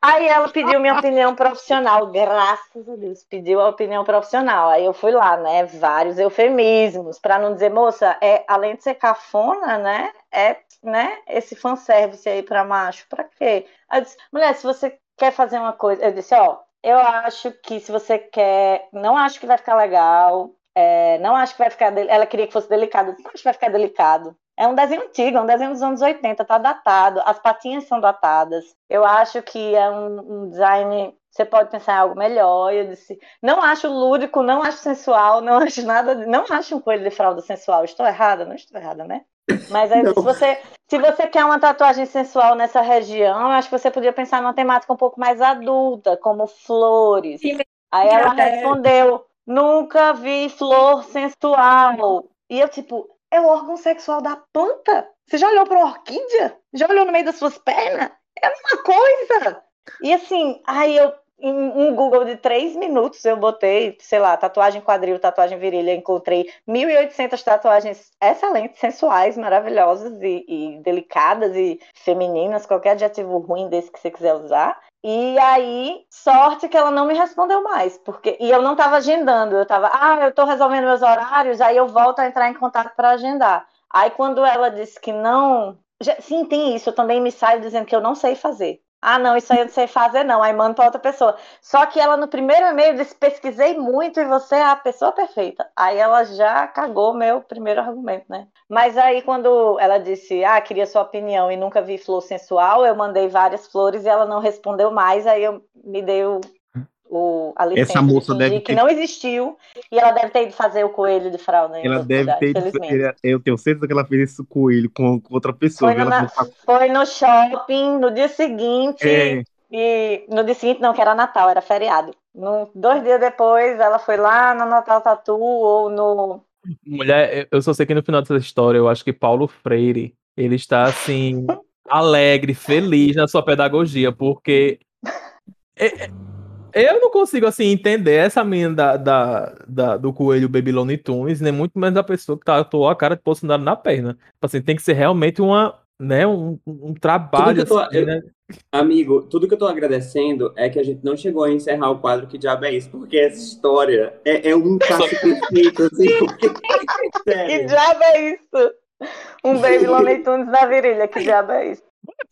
Aí ela pediu minha opinião profissional, graças a Deus, pediu a opinião profissional. Aí eu fui lá, né? Vários eufemismos, pra não dizer, moça, é, além de ser cafona, né? É, né? Esse fanservice aí pra macho, pra quê? Aí eu disse, mulher, se você quer fazer uma coisa, eu disse, ó, eu acho que se você quer, não acho que vai ficar legal, é, não acho que vai ficar, ela queria que fosse delicado, não acho que vai ficar delicado. É um desenho antigo, é um desenho dos anos 80, tá datado, as patinhas são datadas. Eu acho que é um, um design, você pode pensar em algo melhor. Eu disse, não acho lúdico, não acho sensual, não acho nada, não acho um coelho de fralda sensual. Estou errada? Não estou errada, né? Mas aí, se você, se você quer uma tatuagem sensual nessa região, eu acho que você podia pensar numa temática um pouco mais adulta, como flores. Sim, Aí ela respondeu: nunca vi flor sensual. E eu, tipo, é o órgão sexual da planta? Você já olhou para uma orquídea? Já olhou no meio das suas pernas? É a mesma coisa. E assim, aí eu, em um Google de três minutos, eu botei, sei lá, tatuagem quadril, tatuagem virilha, encontrei 1.800 tatuagens excelentes, sensuais, maravilhosas e, e delicadas e femininas, qualquer adjetivo ruim desse que você quiser usar. E aí, sorte que ela não me respondeu mais, porque e eu não estava agendando, eu estava, ah, eu estou resolvendo meus horários, aí eu volto a entrar em contato para agendar. Aí quando ela disse que não, já- sim, tem isso, eu também me saio dizendo que eu não sei fazer. Ah, não, isso aí eu não sei fazer, não. Aí mando para outra pessoa. Só que ela no primeiro e-mail disse: pesquisei muito e você é a pessoa perfeita. Aí ela já cagou meu primeiro argumento, né? Mas aí quando ela disse: ah, queria sua opinião e nunca vi flor sensual, eu mandei várias flores e ela não respondeu mais. Aí eu me dei o, o- a licença Essa moça de deve que ter- não existiu e ela deve ter ido fazer o coelho de fralda. em Ela deve ter. infelizmente. Eu tenho certeza que ela fez isso com ele, com, com outra pessoa. Foi na- foi no shopping no dia seguinte. é, E no dia seguinte, não, que era Natal, era feriado. No, dois dias depois, ela foi lá no Natal Tatu ou no. Mulher, eu- eu só sei que no final dessa história, eu acho que Paulo Freire, ele está assim, alegre, feliz na sua pedagogia, porque é- é- eu não consigo assim entender essa menina da, da, da- do coelho Baby Looney Tunes, nem muito menos a pessoa que tatuou a cara de Bolsonaro na perna. Tipo assim, tem que ser realmente uma, né, um, um trabalho Tudo que eu tô- assim, né? Amigo, tudo que eu tô agradecendo é que a gente não chegou a encerrar o quadro Que Diabo é Isso, porque essa história é, é um caso perfeito, assim, porque... Que diabo é isso? Um Baby Looney Tunes na virilha, que diabo é isso?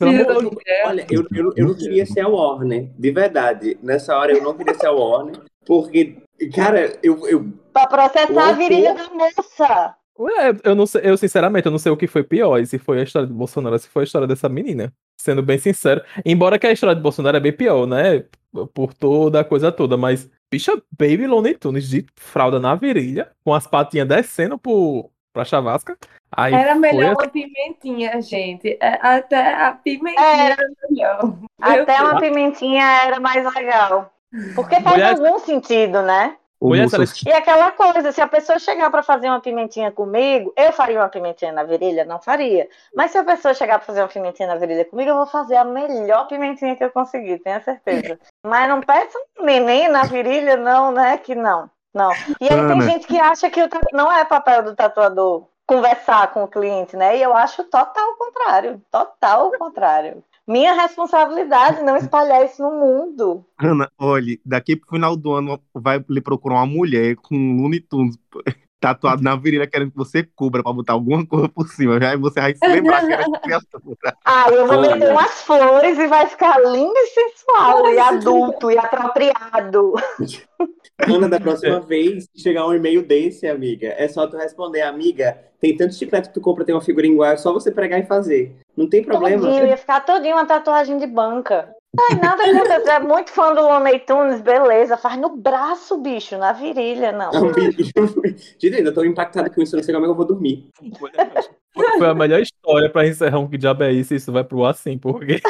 Amor. Olha, eu, eu, eu não queria ser a Warner, de verdade. Nessa hora eu não queria ser a Warner, porque, cara, eu, eu Pra processar a virilha da moça. Ué, eu não sei, eu sinceramente, eu não sei o que foi pior, e se foi a história de Bolsonaro, se foi a história dessa menina. Sendo bem sincero. Embora que a história de Bolsonaro é bem pior, né? Por toda a coisa toda, mas, bicha, Baby Looney Tunes de fralda na virilha, com as patinhas descendo pro, pra chavasca. Aí Era melhor foi uma pimentinha, gente. É, Até a pimentinha Era. era melhor. Até uma pimentinha era mais legal. Porque faz Mulher- algum sentido, né? E aquela coisa, se a pessoa chegar para fazer uma pimentinha comigo, eu faria uma pimentinha na virilha? Não faria. Mas se a pessoa chegar para fazer uma pimentinha na virilha comigo, eu vou fazer a melhor pimentinha que eu conseguir, tenha certeza. Mas não peça um neném na virilha, não, né? Que não. Não. E aí tem gente que acha que tatu- não é papel do tatuador conversar com o cliente, né? E eu acho total o contrário. Total o contrário. Minha responsabilidade não espalhar isso no mundo. Ana, olhe, daqui pro final do ano vai lhe procurar uma mulher com Looney Tunes tatuado na virilha querendo que você cubra pra botar alguma coisa por cima. Aí você vai se lembrar que era criatura. Ah, eu vou meter umas flores e vai ficar lindo e sensual, e adulto, e apropriado. Ana, da próxima vez que chegar um e-mail desse, amiga, é só tu responder, amiga, tem tanto chiclete que tu compra, tem uma figurinha igual, é só você pregar e fazer. Não tem problema. Todinho, ia ficar todinho uma tatuagem de banca. Ai, nada contra, tu é muito fã do Looney Tunes, beleza, faz no braço, bicho, na virilha, não. Gente, ainda tô impactado com isso, não sei como é que eu vou dormir. Foi- a melhor história pra encerrar um que diabo é isso, isso vai pro ar assim, porque.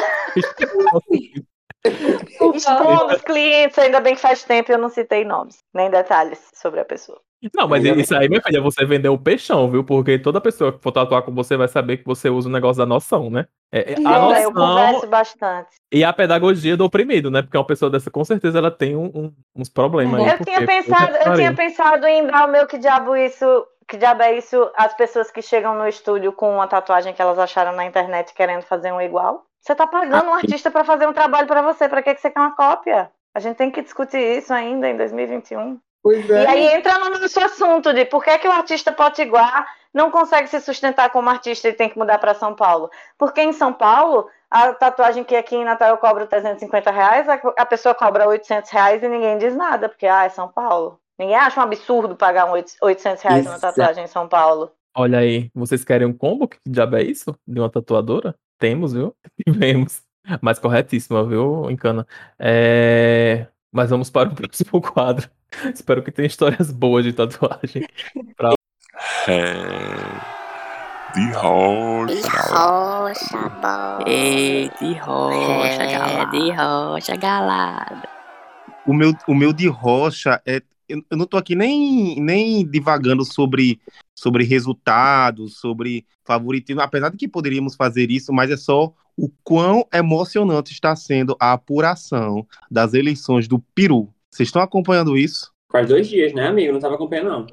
Expondo os clientes, ainda bem que faz tempo e eu não citei nomes, nem detalhes sobre a pessoa. Não, mas isso aí, minha filha, você vendeu o peixão, viu? Porque toda pessoa que for tatuar com você vai saber que você usa o negócio da noção, né? É, é, a Não, eu noção converso bastante. e a pedagogia do oprimido, né? Porque uma pessoa dessa, com certeza, ela tem um- um- uns problemas aí. Eu tinha pensado, que eu tinha pensado em dar o meu que diabo isso, que diabo é isso, as pessoas que chegam no estúdio com uma tatuagem que elas acharam na internet querendo fazer um igual. Você tá pagando um artista pra fazer um trabalho pra você, pra que que você quer uma cópia? A gente tem que discutir isso ainda em 2021. Pois E aí entra no nosso assunto de por que, que o artista potiguar não consegue se sustentar como artista e tem que mudar para São Paulo. Porque em São Paulo, a tatuagem que aqui em Natal eu cobro 350 reais, a, pessoa cobra 800 reais e ninguém diz nada, porque ah, é São Paulo. Ninguém acha um absurdo pagar um 800 reais numa Exato. tatuagem em São Paulo. Olha aí, vocês querem um combo? Que diabo é isso? De uma tatuadora? Temos, viu? Tivemos. Mas corretíssima, viu, Encana? É... Mas vamos para o próximo quadro. Espero que tenha histórias boas de tatuagem. É. De rocha. Rocha, bola. Ei, de rocha, É, galada. de rocha, galada. O meu, o meu de rocha é. Eu, eu não tô aqui nem, nem divagando sobre, sobre resultados, sobre favoritismo, apesar de que poderíamos fazer isso, mas é só o quão emocionante está sendo a apuração das eleições do Peru. Vocês estão acompanhando isso? Faz dois dias, né, amigo? Não tava acompanhando, não.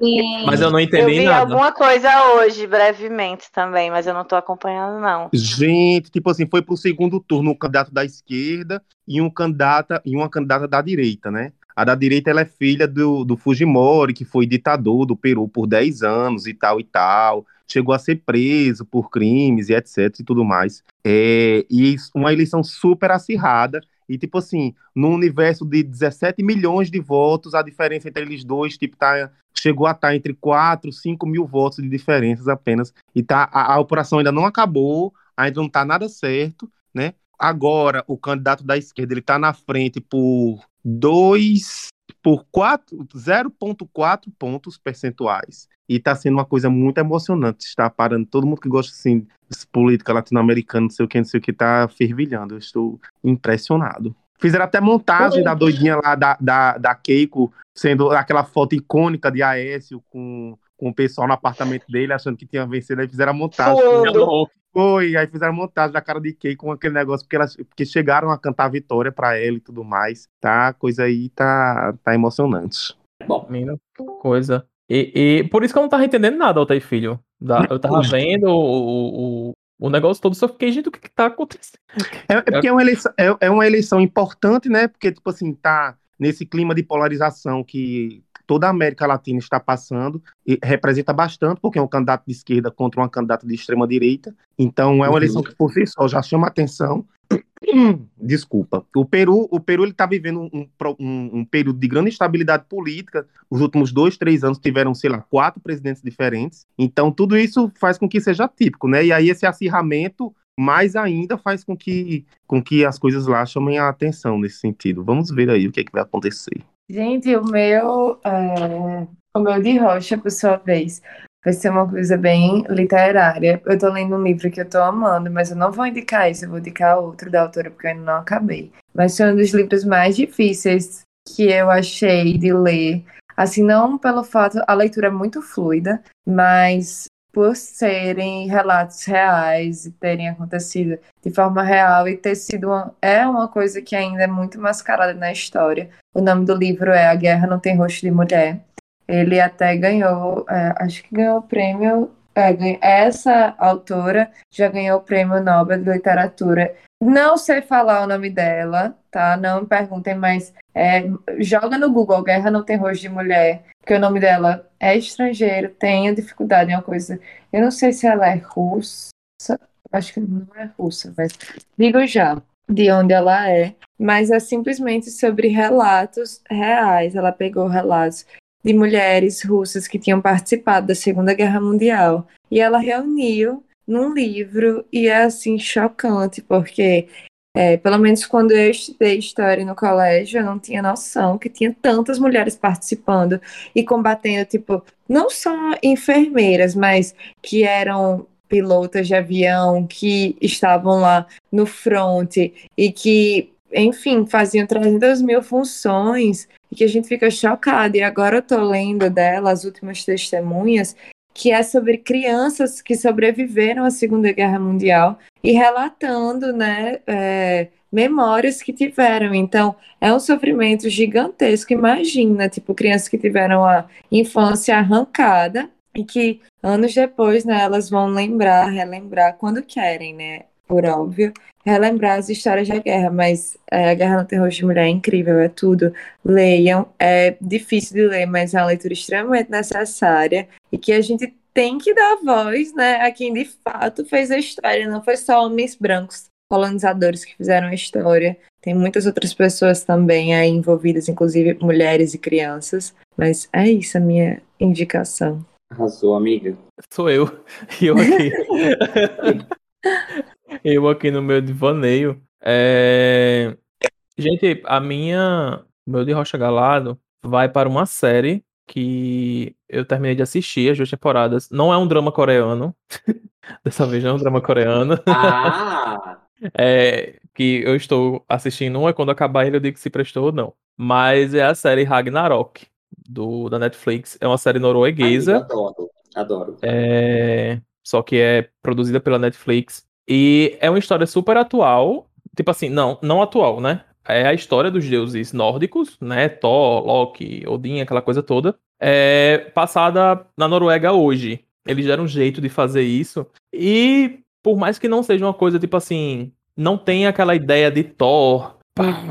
Mas eu não Eu entendi vi nada. alguma coisa hoje, brevemente também, mas eu não tô acompanhando, não. Gente, tipo assim, foi pro segundo turno um candidato da esquerda e um candidata e uma candidata da direita, né? A da direita ela é filha do, do Fujimori, que foi ditador do Peru por 10 anos e tal e tal. Chegou a ser preso por crimes e etc e tudo mais. É, e uma eleição super acirrada. E, tipo assim, no universo de 17 milhões de votos, a diferença entre eles dois, tipo, tá, chegou a estar entre 4, 5 mil votos de diferenças apenas. E tá, a, a operação ainda não acabou, ainda não tá nada certo, né? Agora, o candidato da esquerda, ele tá na frente por 2, por 4, 0,4 pontos percentuais. E tá sendo uma coisa muito emocionante. Está parando todo mundo que gosta, assim, de política latino-americana, não sei o que, não sei o que, tá fervilhando. Eu estou impressionado. Fizeram até montagem da doidinha lá da, da, da Keiko, sendo aquela foto icônica de Aécio com, com o pessoal no apartamento dele, achando que tinha vencido. Aí fizeram a montagem. Suando. Foi, aí fizeram a montagem da cara de Keiko com aquele negócio, porque, elas, porque chegaram a cantar vitória pra ela e tudo mais. Tá, a coisa aí tá, tá emocionante. Bom, Menina, que coisa. E, e por isso que eu não tava entendendo nada, Altair Filho. Da- Eu tava vendo o, o, o negócio todo, só fiquei, gente, o que, que tá acontecendo? É, é porque é uma, eleição, é, é uma eleição importante, né? Porque, tipo assim, tá nesse clima de polarização que toda a América Latina está passando, e representa bastante, porque é um candidato de esquerda contra uma candidata de extrema direita. Então, é uma eleição que, por si só, já chama atenção. Desculpa. O Peru, o Peru ele está vivendo um, um- um período de grande instabilidade política. Os últimos dois, três anos tiveram, sei lá, quatro presidentes diferentes. Então, tudo isso faz com que seja típico, né? E aí, esse acirramento mais ainda faz com que, com que as coisas lá chamem a atenção nesse sentido. Vamos ver aí o que, é que vai acontecer. Gente, o meu, é, o meu de rocha, por sua vez, vai ser uma coisa bem literária. Eu tô lendo um livro que eu tô amando, mas eu não vou indicar esse, eu vou indicar outro da autora, porque eu ainda não acabei. Mas foi um dos livros mais difíceis que eu achei de ler. Assim, não pelo fato, a leitura é muito fluida, mas por serem relatos reais e terem acontecido de forma real e ter sido uma, é uma coisa que ainda é muito mascarada na história. O nome do livro é A Guerra Não Tem Rosto de Mulher. Ele até ganhou, é, acho que ganhou o prêmio. é, essa autora já ganhou o prêmio Nobel de Literatura. Não sei falar o nome dela, tá? Não me perguntem, mas é, joga no Google Guerra Não Tem Rosto de Mulher, porque o nome dela é estrangeiro, tenho dificuldade em uma coisa. Eu não sei se ela é russa, acho que não é russa, mas digo já de onde ela é, mas é simplesmente sobre relatos reais. Ela pegou relatos de mulheres russas que tinham participado da Segunda Guerra Mundial e ela reuniu num livro e é assim chocante porque é, pelo menos quando eu estudei história no colégio, eu não tinha noção que tinha tantas mulheres participando e combatendo, tipo, não só enfermeiras, mas que eram pilotas de avião, que estavam lá no front e que enfim, faziam 300 mil funções e que a gente fica chocado. E agora eu tô lendo dela, as últimas testemunhas, que é sobre crianças que sobreviveram à Segunda Guerra Mundial e relatando, né, é, memórias que tiveram. Então, é um sofrimento gigantesco. Imagina, tipo, crianças que tiveram a infância arrancada e que anos depois, né, elas vão lembrar, relembrar quando querem, né, por óbvio, relembrar as histórias da guerra, mas é, a Guerra no Terror de Mulher é incrível, é tudo. Leiam, é difícil de ler, mas é uma leitura extremamente necessária e que a gente tem que dar voz, né, a quem de fato fez a história, não foi só homens brancos colonizadores que fizeram a história. Tem muitas outras pessoas também aí envolvidas, inclusive mulheres e crianças. Mas é isso a minha indicação. Arrasou, amiga. Sou eu. Eu aqui. eu aqui no meu divaneio. É... Gente, a minha. Meu de Rocha Galado vai para uma série que eu terminei de assistir as duas temporadas. Não é um drama coreano. Dessa vez não é um drama coreano. Ah! é, que eu estou assistindo um, é quando acabar ele eu digo se prestou ou não. Mas é a série Ragnarok, do, da Netflix. É uma série norueguesa. Ai, adoro, adoro. É, só que é produzida pela Netflix. E é uma história super atual. Tipo assim, não, não atual, né? É a história dos deuses nórdicos, né? Thor, Loki, Odin, aquela coisa toda. É passada na Noruega hoje. Eles deram um jeito de fazer isso. E por mais que não seja uma coisa tipo assim, não tem aquela ideia de Thor, pá,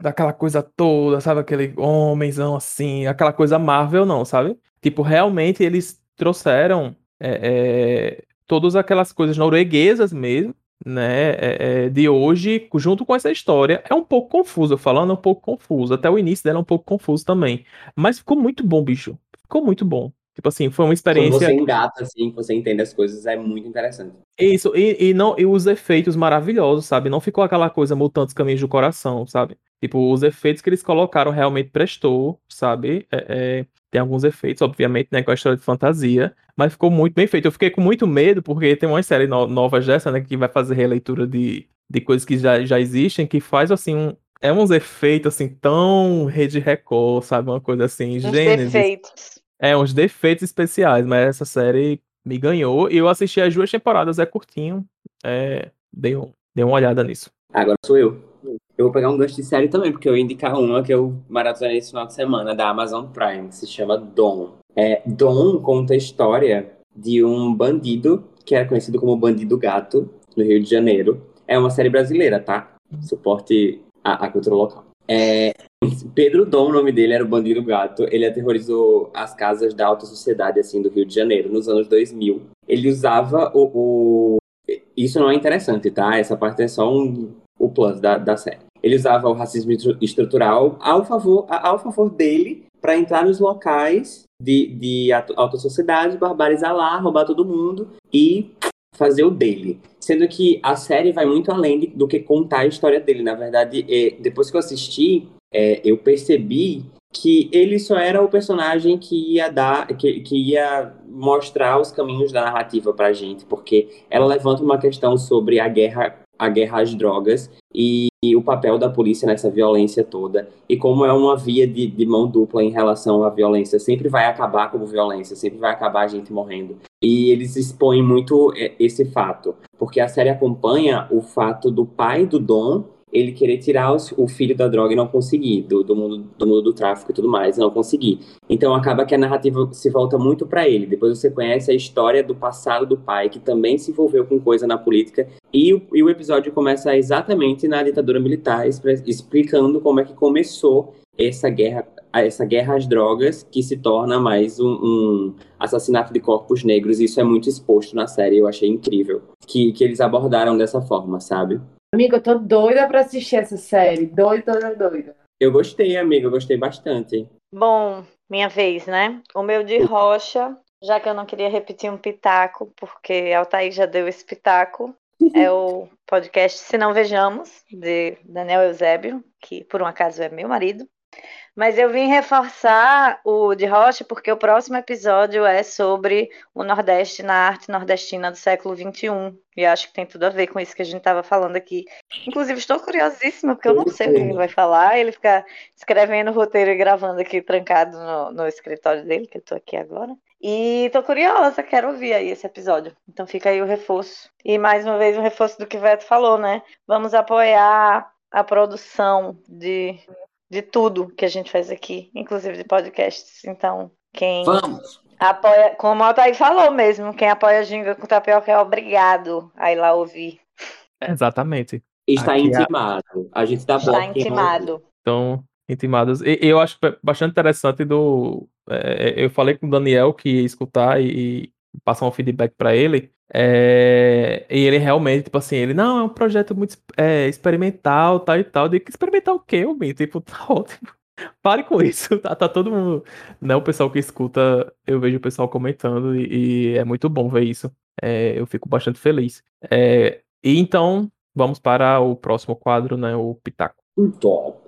daquela coisa toda, sabe? Aquele homenzão assim, aquela coisa Marvel, não, sabe? Tipo, realmente eles trouxeram é, é, todas aquelas coisas norueguesas mesmo, né? É, é, de hoje, junto com essa história. É um pouco confuso, falando é um pouco confuso. Até o início dela é um pouco confuso também. Mas ficou muito bom, bicho. Ficou muito bom. Tipo assim, foi uma experiência. Quando você engata, assim, você entende as coisas, é muito interessante. Isso, e, e, não, e os efeitos maravilhosos, sabe? Não ficou aquela coisa mutantes caminhos do coração, sabe? Tipo, os efeitos que eles colocaram realmente prestou, sabe? É, é, tem alguns efeitos, obviamente, né? Com a história de fantasia, mas ficou muito bem feito. Eu fiquei com muito medo, porque tem uma série no, novas dessa, né? Que vai fazer releitura de, de coisas que já, já existem, que faz, assim, um, é uns efeitos, assim, tão Rede Record, sabe? Uma coisa assim, Gênesis. defeitos. É, uns defeitos especiais, mas essa série me ganhou. E eu assisti as duas temporadas, é curtinho. É, dei, um, dei uma olhada nisso. Agora sou eu. Eu vou pegar um gancho de série também, porque eu ia indicar uma que eu maratonei esse final de semana, da Amazon Prime, que se chama Dom. É, Dom conta a história de um bandido, que era conhecido como Bandido Gato, no Rio de Janeiro. É uma série brasileira, tá? Suporte à, à cultura local. É, Pedro Dom, o nome dele era o Bandido Gato. Ele aterrorizou as casas da alta sociedade, assim, do Rio de Janeiro, nos anos 2000. Ele usava o... o... Isso não é interessante, tá? Essa parte é só um... o plus da, da série. Ele usava o racismo estru- estrutural ao favor, ao favor dele para entrar nos locais de, de alta sociedade, barbarizar lá, roubar todo mundo e fazer o dele. Sendo que a série vai muito além de- do que contar a história dele. Na verdade, é, depois que eu assisti, é, eu percebi que ele só era o personagem que ia dar, que, que ia mostrar os caminhos da narrativa pra gente, porque ela levanta uma questão sobre a guerra, a guerra às drogas e, e o papel da polícia nessa violência toda e como é uma via de, de mão dupla em relação à violência, sempre vai acabar como violência, sempre vai acabar a gente morrendo. E eles expõem muito é, esse fato, porque a série acompanha o fato do pai do Dom ele querer tirar o filho da droga e não conseguir, do, do mundo, do mundo do tráfico e tudo mais, não conseguir. Então acaba que a narrativa se volta muito para ele. Depois você conhece a história do passado do pai, que também se envolveu com coisa na política, e o, e o episódio começa exatamente na ditadura militar, explicando como é que começou essa guerra, essa guerra às drogas, que se torna mais um, um assassinato de corpos negros. E isso é muito exposto na série, eu achei incrível que, que eles abordaram dessa forma, sabe? Amiga, eu tô doida pra assistir essa série. Doida, doida, doida. Eu gostei, amiga, eu gostei bastante. Bom, minha vez, né? O meu de rocha, já que eu não queria repetir um pitaco, porque Altair já deu esse pitaco, é o podcast Se Não Vejamos, de Daniel Eusébio, que por um acaso é meu marido. Mas eu vim reforçar o de Rocha porque o próximo episódio é sobre o Nordeste na arte nordestina do século XXI. E acho que tem tudo a ver com isso que a gente estava falando aqui. Inclusive, estou curiosíssima, porque eu não sei o que ele vai falar. Ele fica escrevendo o roteiro e gravando aqui trancado no, no escritório dele, que eu estou aqui agora. E tô curiosa, quero ouvir aí esse episódio. Então fica aí o reforço. E mais uma vez o reforço do que o Veto falou, né? Vamos apoiar a produção de, de tudo que a gente faz aqui, inclusive de podcasts. Então, quem Vamos! apoia, como o Altair falou mesmo, quem apoia a Ginga com Tapioca é obrigado a ir lá ouvir. Exatamente. Está Aqui é- intimado. A gente dá Está intimado. Então, intimados. E, eu acho bastante interessante do. é, eu falei com o Daniel que ia escutar e, e passar um feedback pra ele. É, e ele realmente, tipo assim, ele, não, é um projeto muito é, experimental, tal e tal. Eu digo, experimental o quê, homem? Tipo, tá ótimo. Pare com isso, tá, tá todo mundo. Né, o pessoal que escuta, eu vejo o pessoal comentando e, e é muito bom ver isso. É, eu fico bastante feliz. É, e então, vamos para o próximo quadro, né? O Pitaco. Um top.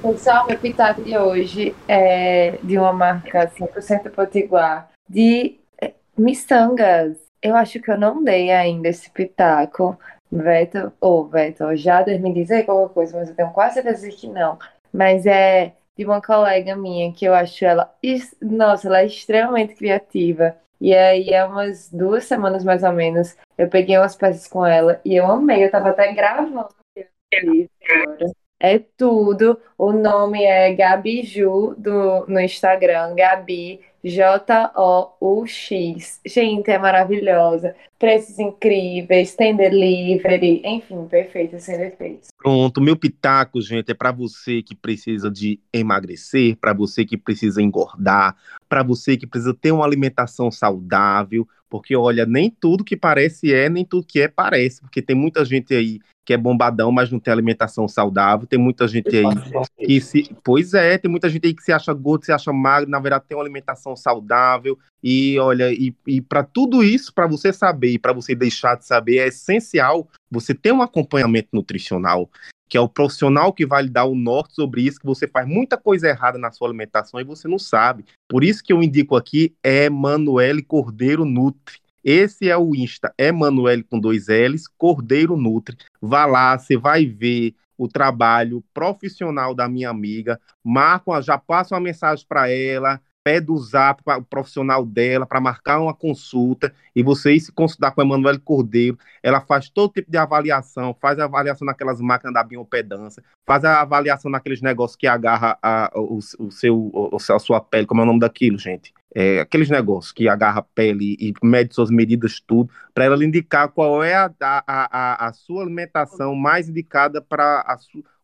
Pessoal, meu pitaco de hoje é de uma marca 100% potiguar de eh, miçangas. Eu acho que eu não dei ainda esse pitaco. Veto, ou Veto, já me dizer qualquer coisa, mas eu tenho quase certeza que não. Mas é de uma colega minha que eu acho ela, nossa, ela é extremamente criativa. E aí, há umas duas semanas mais ou menos, eu peguei umas peças com ela e eu amei. Eu tava até gravando agora. É tudo. O nome é Gabi Ju do, no Instagram. Gabi J-O-U-X. Gente, é maravilhosa. Preços incríveis, tem delivery, enfim, perfeita, sem defeitos. Pronto, meu pitaco, gente, é para você que precisa de emagrecer, para você que precisa engordar, para você que precisa ter uma alimentação saudável, porque olha, nem tudo que parece é, nem tudo que é parece, porque tem muita gente aí que é bombadão, mas não tem alimentação saudável, tem muita gente aí que se, pois é, tem muita gente aí que se acha gordo, se acha magro, na verdade tem uma alimentação saudável. E olha, e, e para tudo isso, para você saber e para você deixar de saber, é essencial você ter um acompanhamento nutricional, que é o profissional que vai lhe dar o norte sobre isso, que você faz muita coisa errada na sua alimentação e você não sabe. Por isso que eu indico aqui é Manuele Cordeiro Nutri. Esse é o Insta, é Manuele com dois L's, Cordeiro Nutri. Vá lá, você vai ver o trabalho profissional da minha amiga, marca, já passa uma mensagem para ela, pede zap para o profissional dela para marcar uma consulta e você ir se consultar com a Emanuele Cordeiro.Ela faz todo tipo de avaliação, faz a avaliação naquelas máquinas da bioimpedância, faz a avaliação naqueles negócios que agarra a, o, o seu, a sua pele, como é o nome daquilo, gente? É, aqueles negócios que agarra a pele e mede suas medidas, tudo, para ela indicar qual é a, a, a, a sua alimentação mais indicada para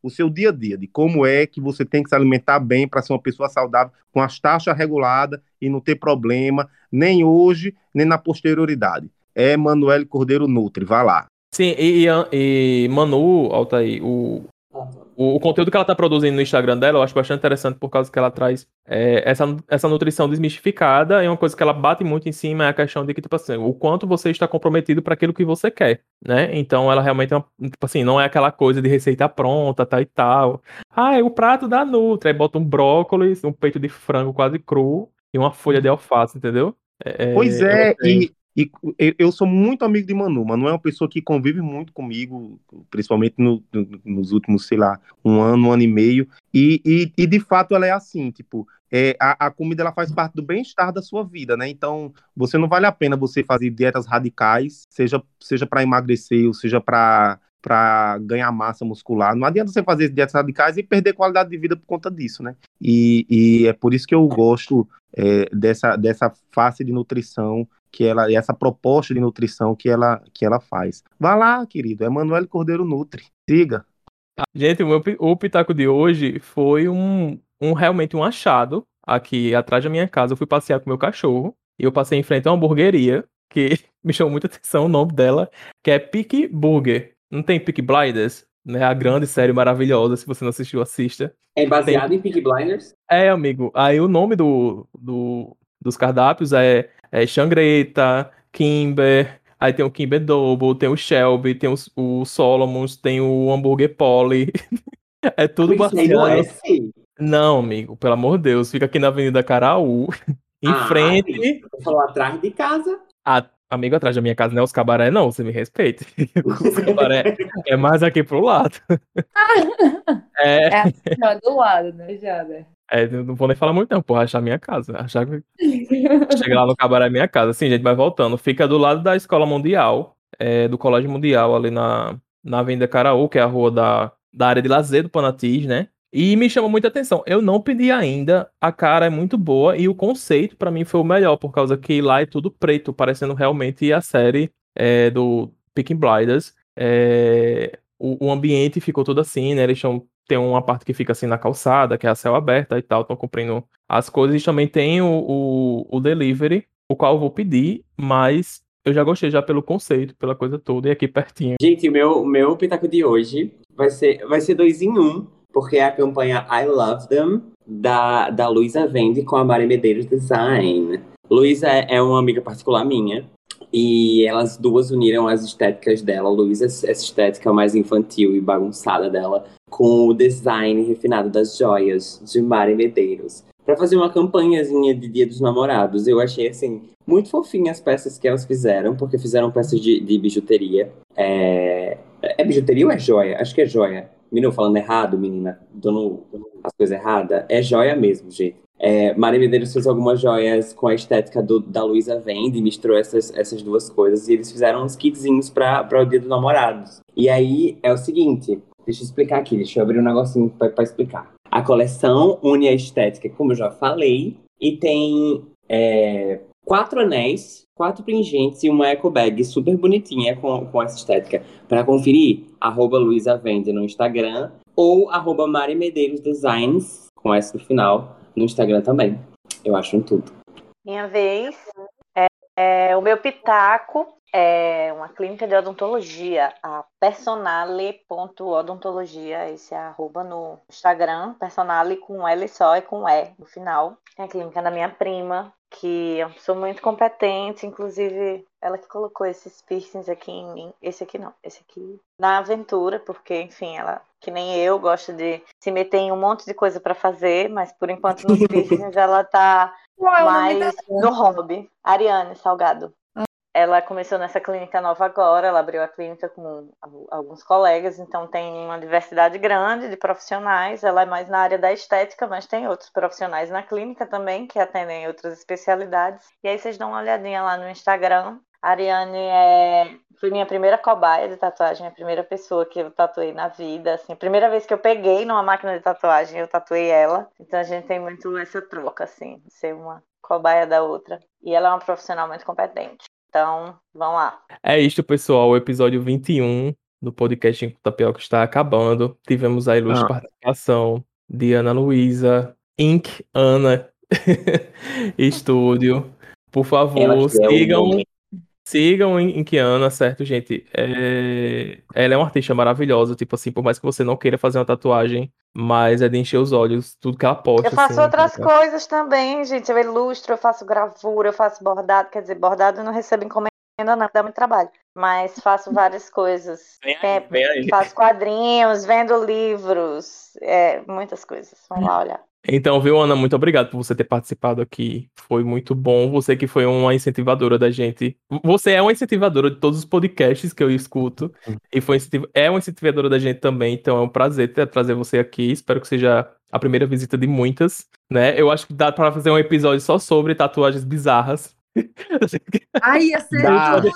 o seu dia a dia, de como é que você tem que se alimentar bem para ser uma pessoa saudável, com as taxas reguladas e não ter problema, nem hoje, nem na posterioridade. É Manuel Cordeiro Nutri, vá lá. Sim, e, e, e Manu, Altair, o, o, o, conteúdo que ela está produzindo no Instagram dela, eu acho bastante interessante por causa que ela traz é, essa, essa nutrição desmistificada. E uma coisa que ela bate muito em cima é a questão de que, tipo assim, o quanto você está comprometido para aquilo que você quer, né? Então ela realmente, é uma, tipo assim, não é aquela coisa de receita pronta, tal e tal. Ah, é o prato da Nutri, aí bota um brócolis, um peito de frango quase cru e uma folha de alface, entendeu? É, pois é, e, e eu sou muito amigo de Manu. Manu é uma pessoa que convive muito comigo, principalmente no, no, nos últimos, sei lá, um ano, um ano e meio. E, e, e de fato ela é assim, tipo, é, a, a, comida ela faz parte do bem-estar da sua vida, né? Então, você não vale a pena você fazer dietas radicais, seja, seja para emagrecer ou seja para para ganhar massa muscular. Não adianta você fazer dietas radicais e perder qualidade de vida por conta disso, né? E, e é por isso que eu gosto é, dessa, dessa face de nutrição que ela, essa proposta de nutrição que ela, que ela faz. Vá lá, querido, é Manuel Cordeiro Nutri. Siga. Gente, o, meu, o pitaco de hoje foi um, um realmente um achado aqui atrás da minha casa. Eu fui passear com meu cachorro e eu passei em frente a uma hamburgueria que me chamou muita atenção o nome dela, que é Pick Burger. Não tem Pick Blinders? Né, a grande série maravilhosa, se você não assistiu, assista. É baseado tem... em Peaky Blinders? É, amigo. Aí o nome do, do, dos cardápios é, é Xangreta, Kimber, aí tem o Kimber Double, tem o Shelby, tem o, o Solomons, tem o hambúrguer Polly. é tudo é, baseado. sim. Não, amigo, pelo amor de Deus, fica aqui na Avenida Caraú, em Ah, frente. falou atrás de casa. a- amigo, atrás da minha casa não é os cabaré, não, você me respeite. Os cabaré é mais aqui pro lado. É, É do lado, né, Jada? é, não vou nem falar muito, não, porra, achar minha casa. Achar que Chega lá no cabaré é minha casa. Sim, gente, mas voltando. Fica do lado da Escola Mundial, é, do Colégio Mundial, ali na, na Avenida Caraú, que é a rua da, da área de lazer do Panatis, né? E me chamou muita atenção. Eu não pedi ainda, a cara é muito boa e o conceito pra mim foi o melhor, por causa que lá é tudo preto, parecendo realmente a série é, do Peaky Blinders. É, o, o ambiente ficou todo assim, né? Eles tão, tem uma parte que fica assim na calçada, que é a céu aberta e tal, estão cumprindo as coisas. E também tem o, o, o delivery, o qual eu vou pedir, mas eu já gostei já pelo conceito, pela coisa toda, e aqui pertinho. Gente, o meu, meu pitaco de hoje vai ser, vai ser dois em um, porque é a campanha I Love Them, da, da Luísa Vende com a Mari Medeiros Design. Luísa é, é uma amiga particular minha, e elas duas uniram as estéticas dela. Luísa, essa estética mais infantil e bagunçada dela, com o design refinado das joias de Mari Medeiros. Pra fazer uma campanhazinha de Dia dos Namorados. Eu achei, assim, muito fofinha as peças que elas fizeram, porque fizeram peças de, de bijuteria. É... é bijuteria ou é joia? Acho que é joia. Menino, falando errado, menina, dando as coisas erradas. É joia mesmo, gente. É, Maria Medeiros fez algumas joias com a estética do- da Luísa Vende, misturou essas, essas duas coisas, e eles fizeram uns kitzinhos para o Dia dos Namorados. E aí é o seguinte, deixa eu explicar aqui, deixa eu abrir um negocinho para explicar. A coleção une a estética, como eu já falei, e tem é, quatro anéis, quatro pingentes e uma eco bag super bonitinha com, com essa estética. Para conferir, arroba Vende no Instagram ou arroba Mari Medeiros Designs, com S no final, no Instagram também. Eu acho um tudo. Minha vez. É, é, o meu pitaco é uma clínica de odontologia, a personale.odontologia, esse é arroba no Instagram, personale com L só e com E no final. É a clínica da minha prima, que eu sou muito competente, inclusive ela que colocou esses piercings aqui em mim. Esse aqui não, esse aqui na aventura, porque, enfim, ela, que nem eu, gosta de se meter em um monte de coisa pra fazer, mas por enquanto nos piercings ela tá mais no hobby. Ariane Salgado. Ela começou nessa clínica nova agora, ela abriu a clínica com al- alguns colegas, então tem uma diversidade grande de profissionais. Ela é mais na área da estética, mas tem outros profissionais na clínica também que atendem outras especialidades. E aí vocês dão uma olhadinha lá no Instagram. A Ariane é... foi minha primeira cobaia de tatuagem, a primeira pessoa que eu tatuei na vida. Assim, a primeira vez que eu peguei numa máquina de tatuagem, eu tatuei ela. Então a gente tem muito essa troca, assim, de ser uma cobaia da outra. E ela é uma profissional muito competente. Então, vamos lá. É isto, pessoal. O episódio 21 do podcast Enquanto Tapioca está acabando. Tivemos a ilustre Ah. participação de Ana Luísa, Inc. Ana Estúdio. Por favor, Ela que é o sigam, sigam em Inc. Ana, certo, gente? É, Ela é uma artista maravilhosa, tipo assim, por mais que você não queira fazer uma tatuagem, mas é de encher os olhos, tudo que ela posta. Eu faço assim, outras tá? coisas também, gente. Eu ilustro, eu faço gravura, eu faço bordado. Quer dizer, bordado eu não recebo encomenda, não, dá muito trabalho. Mas faço várias coisas. Vem aí, É, vem aí. faço quadrinhos, vendo livros, é, muitas coisas. Vamos lá olhar. Então, viu, Ana, muito obrigado por você ter participado aqui. Foi muito bom. Você que foi uma incentivadora da gente. Você é uma incentivadora de todos os podcasts que eu escuto. E foi incentiv- é uma incentivadora da gente também. Então, é um prazer ter, trazer você aqui. Espero que seja a primeira visita de muitas. Né? Eu acho que dá para fazer um episódio só sobre tatuagens bizarras. Ai, ia ser Dá. tudo!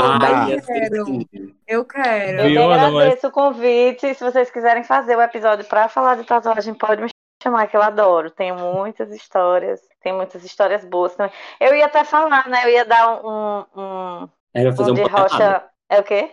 Ai, eu assim, quero! Eu Eu quero! Mas- agradeço o convite. Se vocês quiserem fazer o episódio para falar de tatuagem, pode me chamar, que eu adoro. Tenho muitas histórias, tem muitas histórias boas também. Eu ia até falar, né? Eu ia dar um, um, vai fazer um de panelada. rocha. É o quê?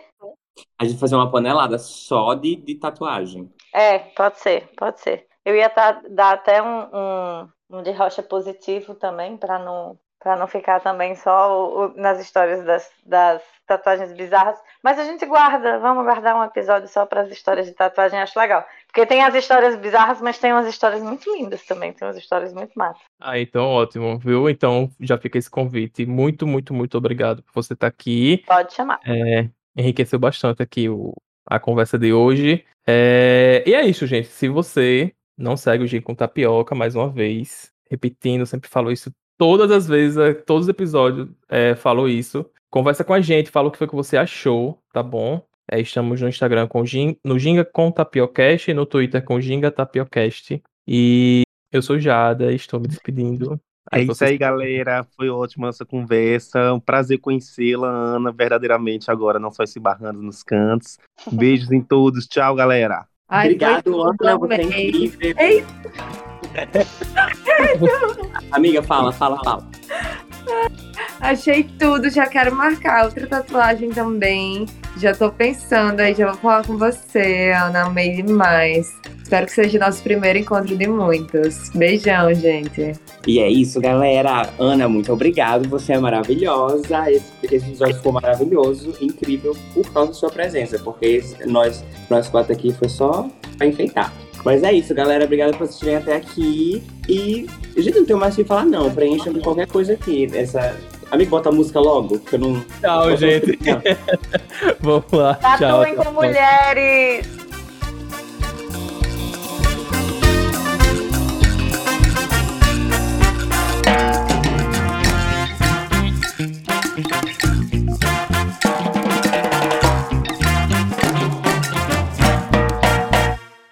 A gente fazer uma panelada só de, de tatuagem. É, pode ser, pode ser. Eu ia tá- dar até um, um, um de rocha positivo também, para não, para não ficar também só o- o- nas histórias das, das tatuagens bizarras. Mas a gente guarda, vamos guardar um episódio só para as histórias de tatuagem, acho legal. Porque tem as histórias bizarras, mas tem umas histórias muito lindas também, tem umas histórias muito massas. Ah, então ótimo, viu? Então já fica esse convite. Muito, muito, muito obrigado por você estar aqui. Pode chamar. É, enriqueceu bastante aqui o, a conversa de hoje. É, e é isso, gente. Se você não segue o Gin com Tapioca, mais uma vez, repetindo, sempre falo isso todas as vezes, é, todos os episódios é, falo isso. Conversa com a gente, fala o que foi que você achou, tá bom? É, estamos no Instagram com Gin, no Ginga com Tapiocast e no Twitter com Ginga Tapiocast. E eu sou Jada, estou me despedindo. É isso vocês- aí, galera. Foi ótima essa conversa. Um prazer conhecê-la, Ana, verdadeiramente agora, não só se barrando nos cantos. Beijos em todos. Tchau, galera. Ai, Obrigado, Ana, você é incrível. Ei. Amiga, fala, fala, fala. Achei tudo, já quero marcar outra tatuagem também. Já tô pensando aí, já vou falar com você, Ana. Amei demais. Espero que seja nosso primeiro encontro de muitos. Beijão, gente. E é isso, galera. Ana, muito obrigado. Você é maravilhosa. Esse, esse episódio ficou maravilhoso, incrível, por causa da sua presença. Porque esse- nós, nós quatro aqui foi só pra enfeitar. Mas é isso, galera. Obrigado por assistirem até aqui. E, gente, não tenho mais o que falar, não. Preencham qualquer coisa aqui. Essa... Amigo, bota a música logo, que eu não. Tchau, gente. Vamos lá. Tatuem com mulheres!